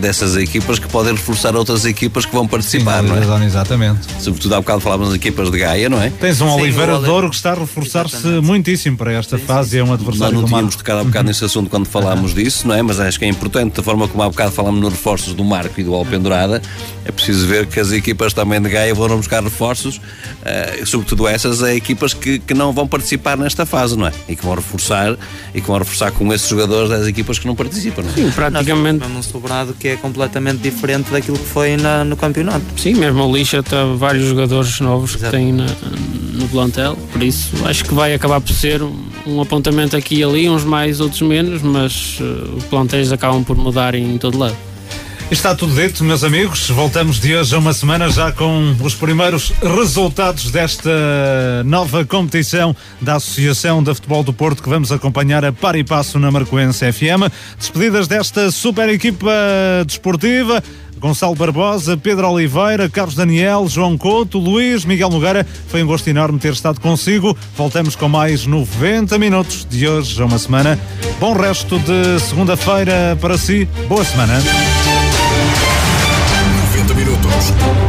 dessas equipas que podem reforçar outras equipas que vão participar, Sim, não é? Exatamente. Sobretudo há bocado falávamos das equipas de Gaia, não é? Tens um Sim, Oliveira de Ouro que está a reforçar-se muitíssimo para esta fase, sim. é um adversário Nós não tínhamos tocado há bocado nesse assunto quando falámos disso, não é? Mas acho que é importante, da forma como há bocado falámos nos reforços do Marco e do Alpendurada, é preciso ver que as equipas também de Gaia vão buscar reforços, uh, sobretudo essas é equipas que, que não vão participar nesta fase, não é? E que vão reforçar e que vão reforçar com esses jogadores das equipas que não participam, não é? Sim, praticamente. Nós um sobrado que é completamente diferente daquilo que foi na, no campeonato. Sim, mesmo o Lixa tem vários jogadores novos Exato. que tem na, no plantel, por isso acho que vai acabar por ser um, um apontamento aqui e ali, uns mais, outros menos, mas uh, os plantéis acabam por mudar em todo lado. Está tudo dito, meus amigos. Voltamos de hoje a uma semana já com os primeiros resultados desta nova competição da Associação de Futebol do Porto que vamos acompanhar a par e passo na Marcoense FM. Despedidas desta super equipa desportiva. Gonçalo Barbosa, Pedro Oliveira, Carlos Daniel, João Couto, Luís, Miguel Nogueira. Foi um gosto enorme ter estado consigo. Voltamos com mais 90 minutos de hoje a uma semana. Bom resto de segunda-feira para si. Boa semana. Minutos.